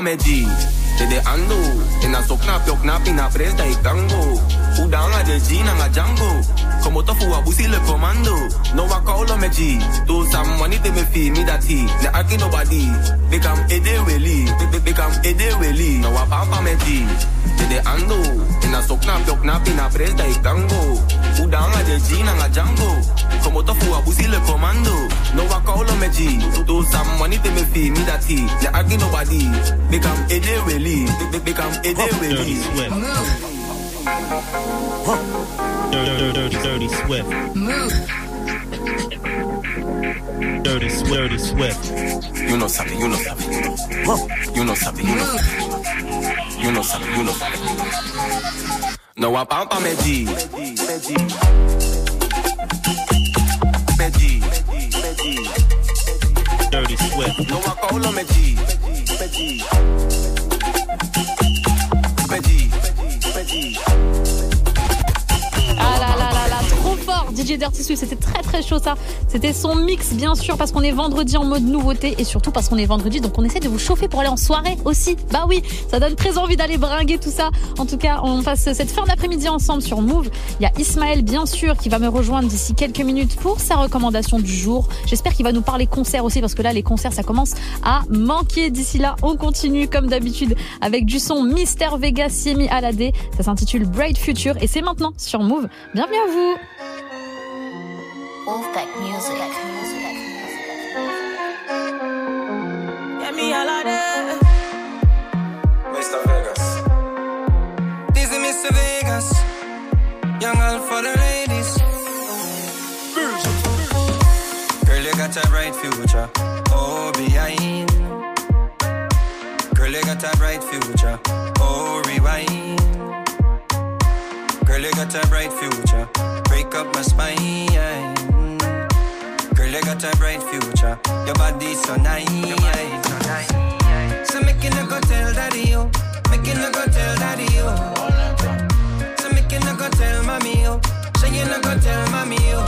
S48: comedy Beckham aidé, baby.
S17: Dirty,
S48: dirty,
S17: dirty Swift. Move. Dirty, dirty Swift.
S49: You know something, you know something.
S47: You know something, you know something. You know something, you know something. No, I pump a
S17: Dirty Swift.
S47: No, I call a
S2: medi. C'était très très chaud ça. C'était son mix bien sûr parce qu'on est vendredi en mode nouveauté et surtout parce qu'on est vendredi donc on essaie de vous chauffer pour aller en soirée aussi. Bah oui, ça donne très envie d'aller bringuer tout ça. En tout cas, on passe cette fin d'après-midi ensemble sur Move. Il y a Ismaël bien sûr qui va me rejoindre d'ici quelques minutes pour sa recommandation du jour. J'espère qu'il va nous parler concert aussi parce que là les concerts ça commence à manquer. D'ici là, on continue comme d'habitude avec du son Mister Vegas Siemi Alade. Ça s'intitule Bright Future et c'est maintenant sur Move. Bienvenue à vous.
S50: Vegas.
S51: Young all for the ladies. Girl, you got a bright future. Oh, behind. Girl, you got a bright future. Oh, rewind. Girl, you got a bright future. Break up my spine. Girl, you got a bright future. Your body's so nice. So nice. make you no go tell daddy you. Make you no go tell daddy yo. You no go tell mommy yo.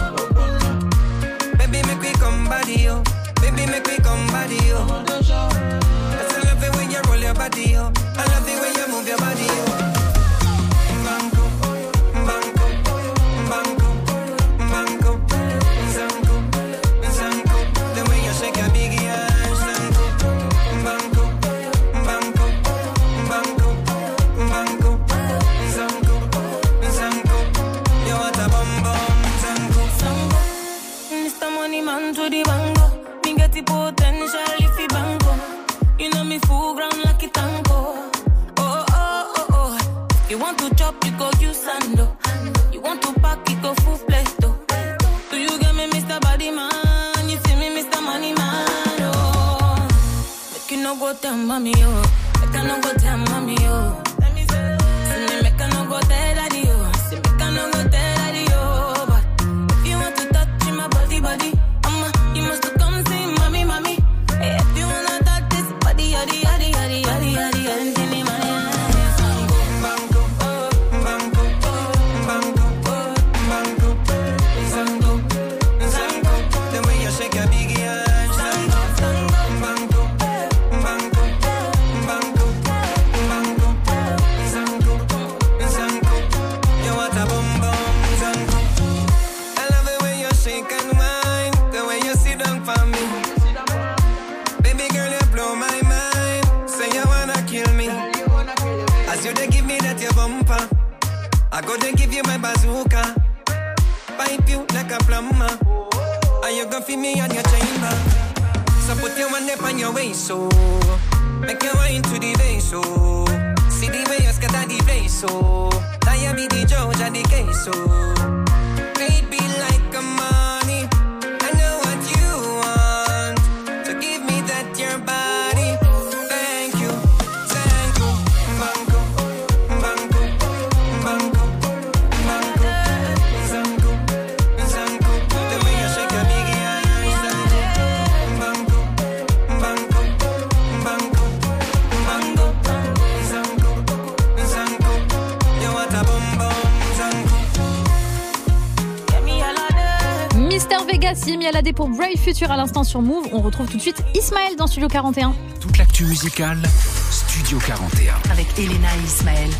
S51: Baby make we come body yo. Baby make we come body yo. Cause I love it when you roll your body yo. I love it when you move your body yo. Tell mommy, oh. Make I no go tell mommy, oh. Feed me on your chamber? So put your one up on your waist, so make your wine to the base, so oh. see the way you scatter the place, so oh. you be the and the case, so baby like a money.
S2: Alade pour Brave Future à l'instant sur Move. On retrouve tout de suite Ismaël dans Studio 41.
S1: Toute l'actu musicale, Studio 41.
S3: Avec Elena et Ismaël.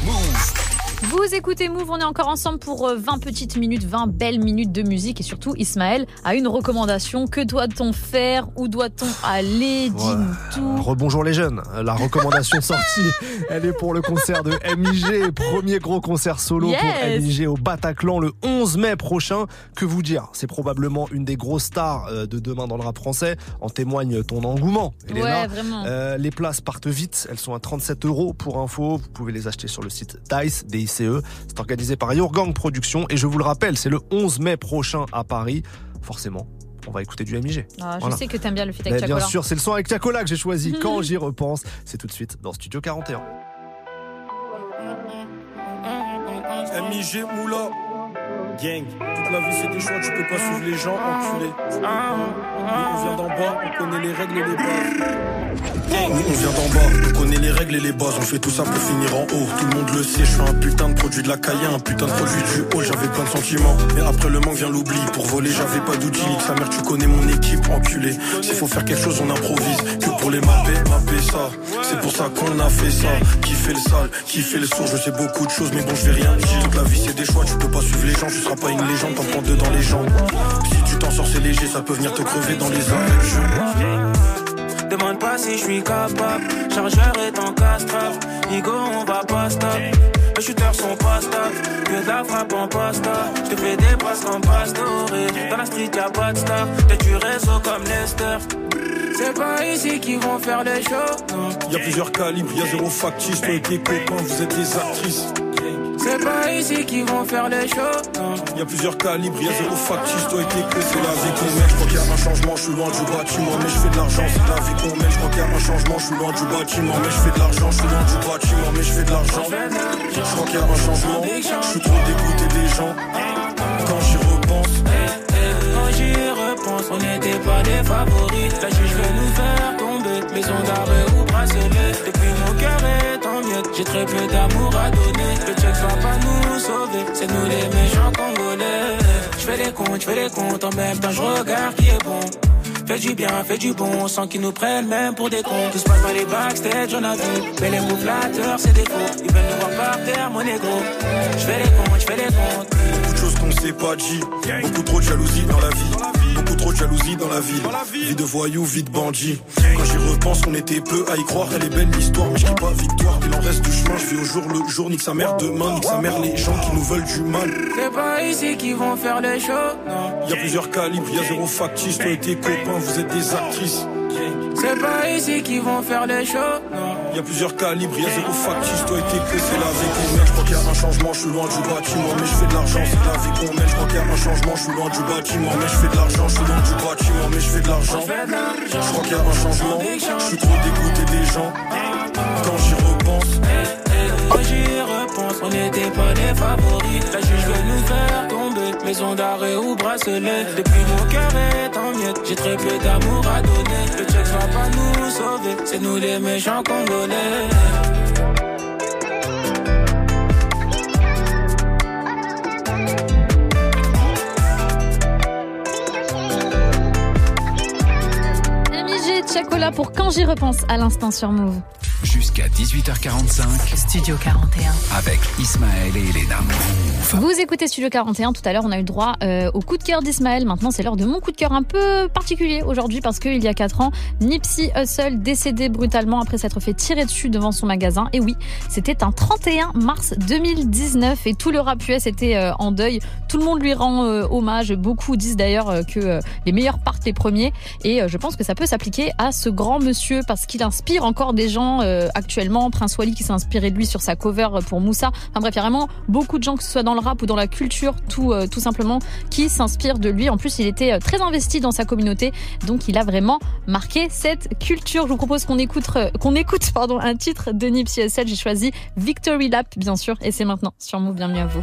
S2: Vous écoutez Move, on est encore ensemble pour euh, 20 petites minutes, 20 belles minutes de musique et surtout Ismaël a une recommandation. Que doit-on faire? Où doit-on aller? Dis-nous tout.
S22: Rebonjour les jeunes. La recommandation sortie, elle est pour le concert de MIG. Premier gros concert solo
S2: Yes.
S22: pour MIG au Bataclan le 11 mai prochain. Que vous dire? C'est probablement une des grosses stars euh, de demain dans le rap français. En témoigne ton engouement, Elena.
S2: Ouais, vraiment.
S22: Euh, les places partent vite. Elles sont à 37 euros pour info. Vous pouvez les acheter sur le site Dice, DICE. C'est organisé par Yourgang Productions. Et je vous le rappelle, c'est le 11 mai prochain à Paris. Forcément, on va écouter du MIG.
S2: Ah, je
S22: Voilà.
S2: sais que t'aimes bien le feat
S22: Mais
S2: avec
S22: bien
S2: Chacola.
S22: sûr, c'est le son avec Chacola que j'ai choisi. Quand j'y repense, c'est tout de suite dans Studio 41.
S52: MIG Moula. Gang. Toute la vie c'est des choix, tu peux pas suivre les gens, enculé. Nous, on vient d'en bas, on connaît les règles et les bases. Nous on vient d'en bas, on connaît les règles et les bases, on fait tout ça pour finir en haut. Tout le monde le sait, je suis un putain de produit de la caille, un putain de produit du haut, j'avais plein de sentiments. Mais après le manque vient l'oubli, pour voler j'avais pas d'outils, sa mère tu connais mon équipe, enculé. S'il faut faire quelque chose on improvise, que pour les mapper, mapper ça. C'est pour ça qu'on a fait ça, qui fait le sale, qui fait le sourd, je sais beaucoup de choses mais bon je vais rien dire. Toute la vie c'est des choix, tu peux pas suivre les gens, tu seras pas une légende, t'en prends deux dans les jambes. T'en sors c'est léger, ça peut venir te crever dans les jeu.
S34: Demande pas si je suis capable. Chargeur est en castrave. Nigo, on va pas stop. Les shooters sont pas stables. Que de la frappe en pasta. Je te fais des passes comme pastoré. Dans la street, y'a pas de star. T'es du réseau comme Lester. C'est pas ici qu'ils vont faire les shows. non.
S52: Y a plusieurs calibres, y a zéro factice, toi et tes copains, vous êtes des actrices.
S34: C'est pas ici qu'ils vont faire les shows. non.
S52: Y a plusieurs calibres, y a zéro factice, toi et tes c'est la vie qu'on mène. Je crois qu'il y a un changement, je suis loin du bâtiment, mais je fais de l'argent, c'est la vie qu'on mène. Je crois qu'il y a un changement, je suis loin du bâtiment, mais je fais de l'argent, je suis loin du bâtiment, mais je fais de l'argent. Je crois qu'il y a un changement, je suis trop dégoûté des gens. Quand j'y repense,
S34: Quand j'y repense, on n'était pas les favoris. La juge veut nous faire tomber. Maison d'arrêt ou bracelet. Depuis mon cœur est J'ai très peu d'amour à donner. Le check va pas nous sauver. C'est nous les méchants congolais. Je fais les comptes, je fais les comptes. En même temps, je regarde qui est bon. Fais du bien, fais du bon, sans qu'ils nous prennent même pour des cons. Tout se passe dans les backstage, on a vu. Mais les mots c'est des faux. Ils veulent nous voir par terre, mon ego. Je fais les comptes, je fais les comptes.
S52: beaucoup de choses qu'on s'est pas dit. Beaucoup trop de jalousie dans la vie. Trop de jalousie dans la ville. Vie de voyou, vie de bandit. Quand j'y repense, on était peu à y croire. Elle est belle l'histoire, mais je pas victoire. Il en reste du chemin, je vis au jour le jour. Nique sa mère demain, nique sa mère les gens qui nous veulent du mal.
S34: C'est pas ici qu'ils vont faire les shows, non.
S52: Y a plusieurs calibres, y a zéro factice. Toi et tes copains, vous êtes des actrices.
S34: C'est pas ici qu'ils vont faire les shows, non.
S52: Y a plusieurs calibres, y a zéro factice. Toi et tes copains, c'est la vie qu'on mène. Je crois qu'il y a un changement, je suis loin du bâtiment, mais je fais de l'argent, c'est la vie qu'on mène. Je crois qu'il y a un changement, je suis loin du bâtiment, mais je fais de l'argent, je suis loin du bâtiment, mais je fais de l'argent. Je crois qu'il y a un changement, je suis trop dégoûté des gens. Quand j'y repense,
S34: Quand j'y repense, on n'était pas les favoris. Maison d'arrêt ou bracelet. Depuis mon cœur est en miettes. J'ai très peu d'amour à donner. Le check va pas nous sauver. C'est nous les méchants congolais.
S2: MJ Chacola pour quand j'y repense à l'instant sur Move.
S1: Jusqu'à 18h45
S3: Studio 41.
S1: avec Ismaël et Elena.
S2: Vous écoutez Studio 41, tout à l'heure on a eu droit euh, au coup de cœur d'Ismaël, maintenant c'est l'heure de mon coup de cœur un peu particulier aujourd'hui parce qu'il y a 4 ans, Nipsey Hussle décédé brutalement après s'être fait tirer dessus devant son magasin. Et oui, c'était un 31 mars 2019 et tout le rap US était euh, en deuil. Tout le monde lui rend euh, hommage, beaucoup disent d'ailleurs que les meilleurs partent les premiers et je pense que ça peut s'appliquer à ce grand monsieur parce qu'il inspire encore des gens euh, actuellement. Prince Wally qui s'est inspiré de lui sur sa cover pour Moussa. Enfin bref, il y a vraiment beaucoup de gens que ce soit dans le rap ou dans la culture, tout, euh, tout simplement, qui s'inspirent de lui. En plus, il était euh, très investi dans sa communauté, donc il a vraiment marqué cette culture. Je vous propose qu'on écoute, qu'on écoute pardon, un titre de Nipsey Hussle. J'ai choisi Victory Lap, bien sûr, et c'est maintenant sur Move. Bienvenue à vous.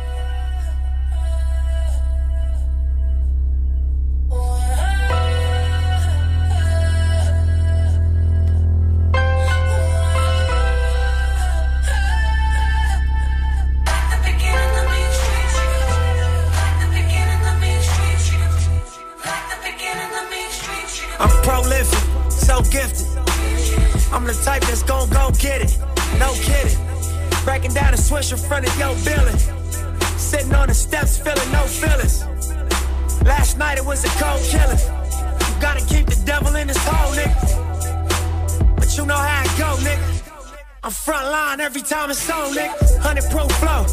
S53: I'm the type that's gon' go get it. No kidding. Breaking down a swish in front of your building. Sitting on the steps, feeling no feelings. Last night it was a cold killing. You gotta keep the devil in his hole, nigga. But you know how it go, nigga. I'm front line every time it's on, nigga. 100 pro flow,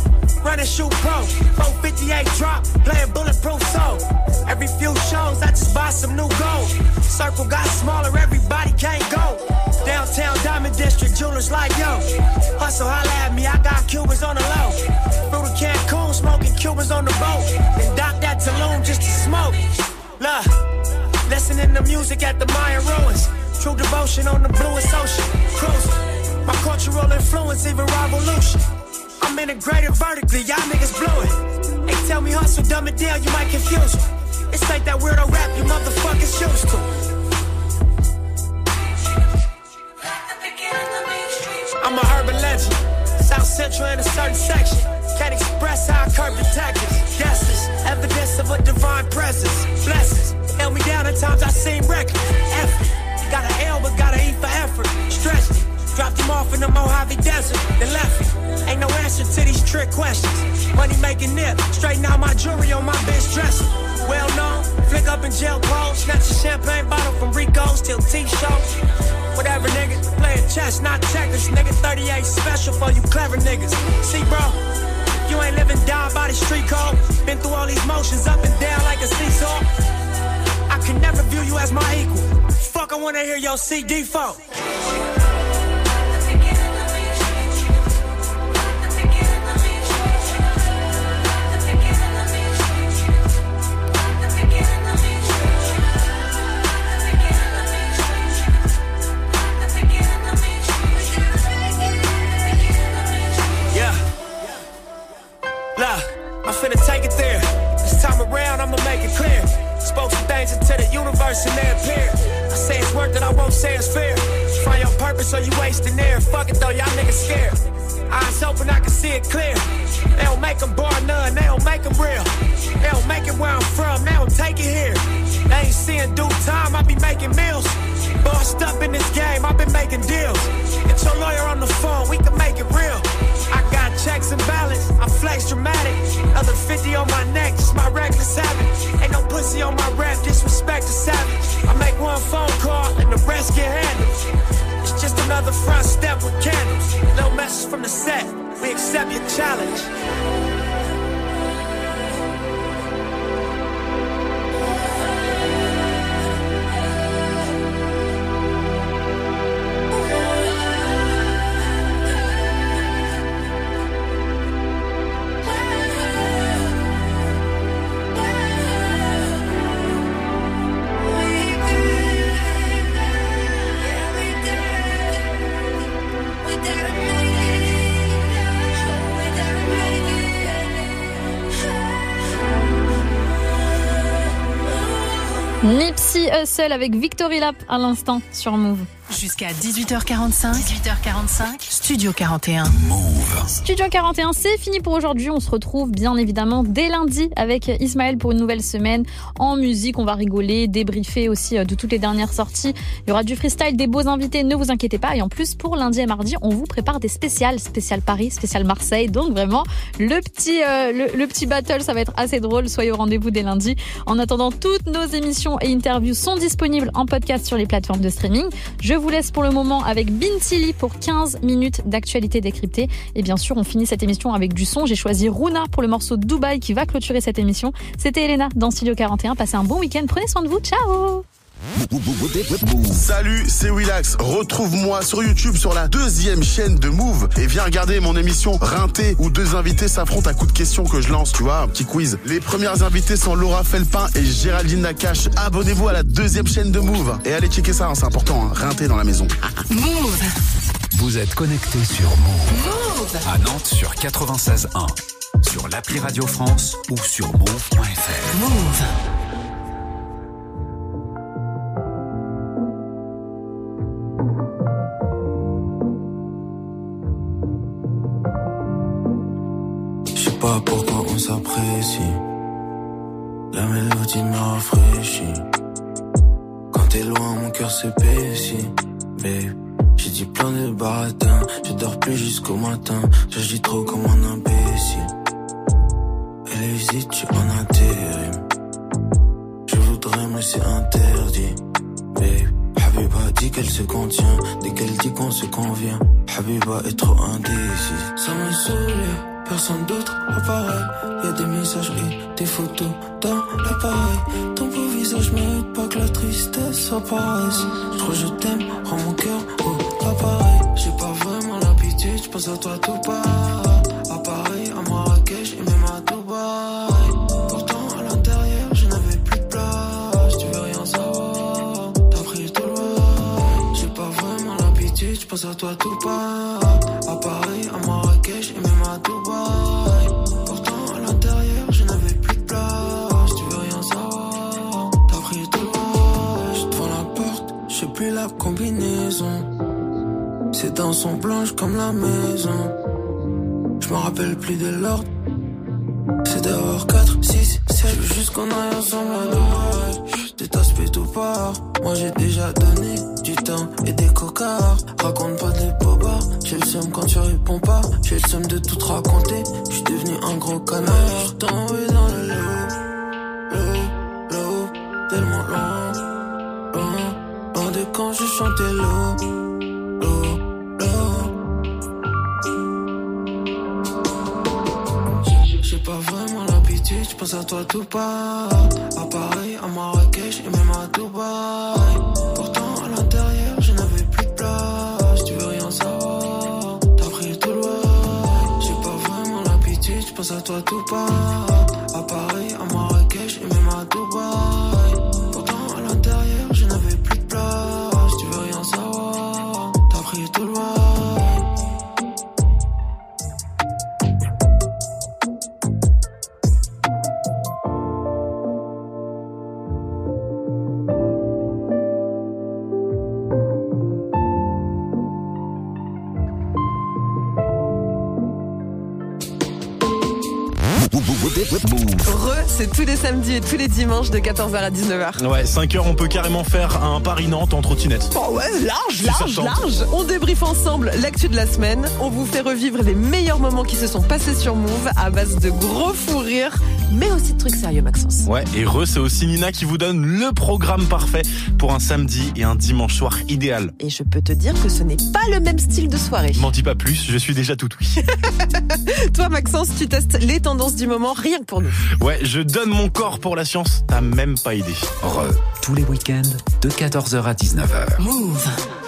S53: running shoot pro. 458 drop, playing bulletproof soul. Every few shows, I just buy some new gold. Circle got smaller, everybody can't go. Downtown Diamond District, jewelers like yo. Hustle, holla at me, I got Cubans on the low. Through the Cancun, smoking Cubans on the boat. Then dock that Tulum just to smoke. Look, listening to music at the Mayan ruins. True devotion on the bluest ocean. Cruising. My cultural influence, even revolution. I'm integrated vertically, y'all niggas blew it. They tell me hustle, dumb it down, you might confuse me. It's like that weirdo rap you motherfuckers used to. I'm a urban legend. South Central in a certain section. Can't express how I curb detectives. Guesses, evidence of a divine presence. Blessings, held me down at times I seem reckless. Effort, got an L but got an E for effort. Stretched it, dropped him off in the Mojave Desert, then left. Ain't no answer to these trick questions. Money making nip, straighten out my jewelry on my bitch dresser. Well known, flick up in jail clothes, snatch a champagne bottle from Rico's till T-shows. Whatever, nigga. Playing chess, not checkers. Nigga, 38 special for you clever niggas. See, bro, you ain't living down by the street code. Been through all these motions up and down like a seesaw. I can never view you as my equal. Fuck, I wanna hear your CD folk. Finna take it there. This time around, I'ma make it clear. Spoke some things into the universe and they appear. I say it's worth it, I won't say it's fair. Find your purpose or you wasting air. Fuck it though, y'all niggas scared. Eyes open, I can see it clear. They don't make them bar none, they don't make them real. They don't make it where I'm from, they don't take it here. They ain't seeing due time, I be making meals. Bossed up in this game, I've been making deals. Get your lawyer on the phone, we can make it real. Checks and balance, I flex dramatic. Other 50 on my neck, just my reckless habit. Ain't no pussy on my rap, disrespect the savage. I make one phone call and the rest get handled. It's just another front step with candles. No message from the set, we accept your challenge.
S2: Hussle avec Victory Lap à l'instant sur Move.
S3: Jusqu'à 18h45. 18h45. Studio 41.
S2: Studio 41, c'est fini pour aujourd'hui. On se retrouve bien évidemment dès lundi avec Ismaël pour une nouvelle semaine en musique. On va rigoler, débriefer aussi euh, de toutes les dernières sorties. Il y aura du freestyle, des beaux invités, ne vous inquiétez pas. Et en plus, pour lundi et mardi, on vous prépare des spéciales, spécial Paris, spécial Marseille. Donc vraiment, le petit, euh, le, le petit battle, ça va être assez drôle. Soyez au rendez-vous dès lundi. En attendant, toutes nos émissions et interviews sont disponibles en podcast sur les plateformes de streaming. Je vous laisse pour le moment avec Bintili pour 15 minutes d'actualité décryptée. Et bien sûr, on finit cette émission avec du son. J'ai choisi Runa pour le morceau Dubaï qui va clôturer cette émission. C'était Elena dans Studio 41. Passez un bon week-end. Prenez soin de vous. Ciao
S54: Salut, c'est Willax. Retrouve-moi sur YouTube sur la deuxième chaîne de Move et viens regarder mon émission Rinté où deux invités s'affrontent à coups de questions que je lance, tu vois, un petit quiz. Les premières invitées sont Laura Felpin et Géraldine Nakache. Abonnez-vous à la deuxième chaîne de Move et allez checker ça, hein, c'est important, hein. Rinté dans la maison.
S1: Move. Vous êtes connecté sur Move. À Nantes sur 96.1. Sur l'appli Radio France ou sur move.fr.
S3: Move.
S49: Pourquoi on s'apprécie. La mélodie me rafraîchit. Quand t'es loin, mon cœur s'épaissit. Babe, j'ai dit plein de baratins. Je dors plus jusqu'au matin. J'agis trop comme un imbécile. Elle hésite, suis en intérim. Je voudrais, mais c'est interdit. Babe, Habiba dit qu'elle se contient. Dès qu'elle dit qu'on se convient, Habiba est trop indécise. Ça me saoule, personne d'autre apparaît. Y a des messageries, des photos dans l'appareil. Ton beau visage mérite pas que la tristesse apparaisse. Je crois que je t'aime, rends mon cœur au appareil. J'ai pas vraiment l'habitude, je pense à toi tout pas. À Paris, à Marrakech et même à Dubaï. Pourtant, à l'intérieur, je n'avais plus de place. Tu veux rien savoir, t'as pris tout le bail. J'ai pas vraiment l'habitude, je pense à toi tout pas. À Paris, à Marrakech et combinaison. C'est dans son blanche comme la maison. Je me rappelle plus de l'ordre. C'est d'avoir 4, 6, 7. Je veux juste qu'on aille à. Tout part. Moi j'ai déjà donné du temps et des cocards. Raconte pas des bobards. J'ai le seum quand tu réponds pas. J'ai le seum de tout te raconter. Je suis devenu un gros canard. Tombé dans le lot. Lot, lot. Tellement loin. Loin. Loin de quand je chantais. J'ai pas vraiment l'habitude, je pense à toi tout part.
S52: Dimanches de 14h à 19h.
S55: Ouais, 5 heures, on peut carrément faire un Paris-Nantes en trottinette.
S52: Oh ouais, large, large, large. On débriefe ensemble l'actu de la semaine. On vous fait revivre les meilleurs moments qui se sont passés sur Move à base de gros fous rires, mais aussi de trucs sérieux, Maxence.
S55: Ouais, et Re, c'est aussi Nina qui vous donne le programme parfait pour un samedi et un dimanche soir idéal.
S52: Et je peux te dire que ce n'est pas le même style de soirée.
S55: M'en dis pas plus, je suis déjà tout oui.
S52: Toi, Maxence, tu testes les tendances du moment rien que pour nous.
S55: Ouais, je donne mon corps pour la science, t'as même pas idée.
S1: Re, tous les week-ends de 14h à 19h.
S52: Move.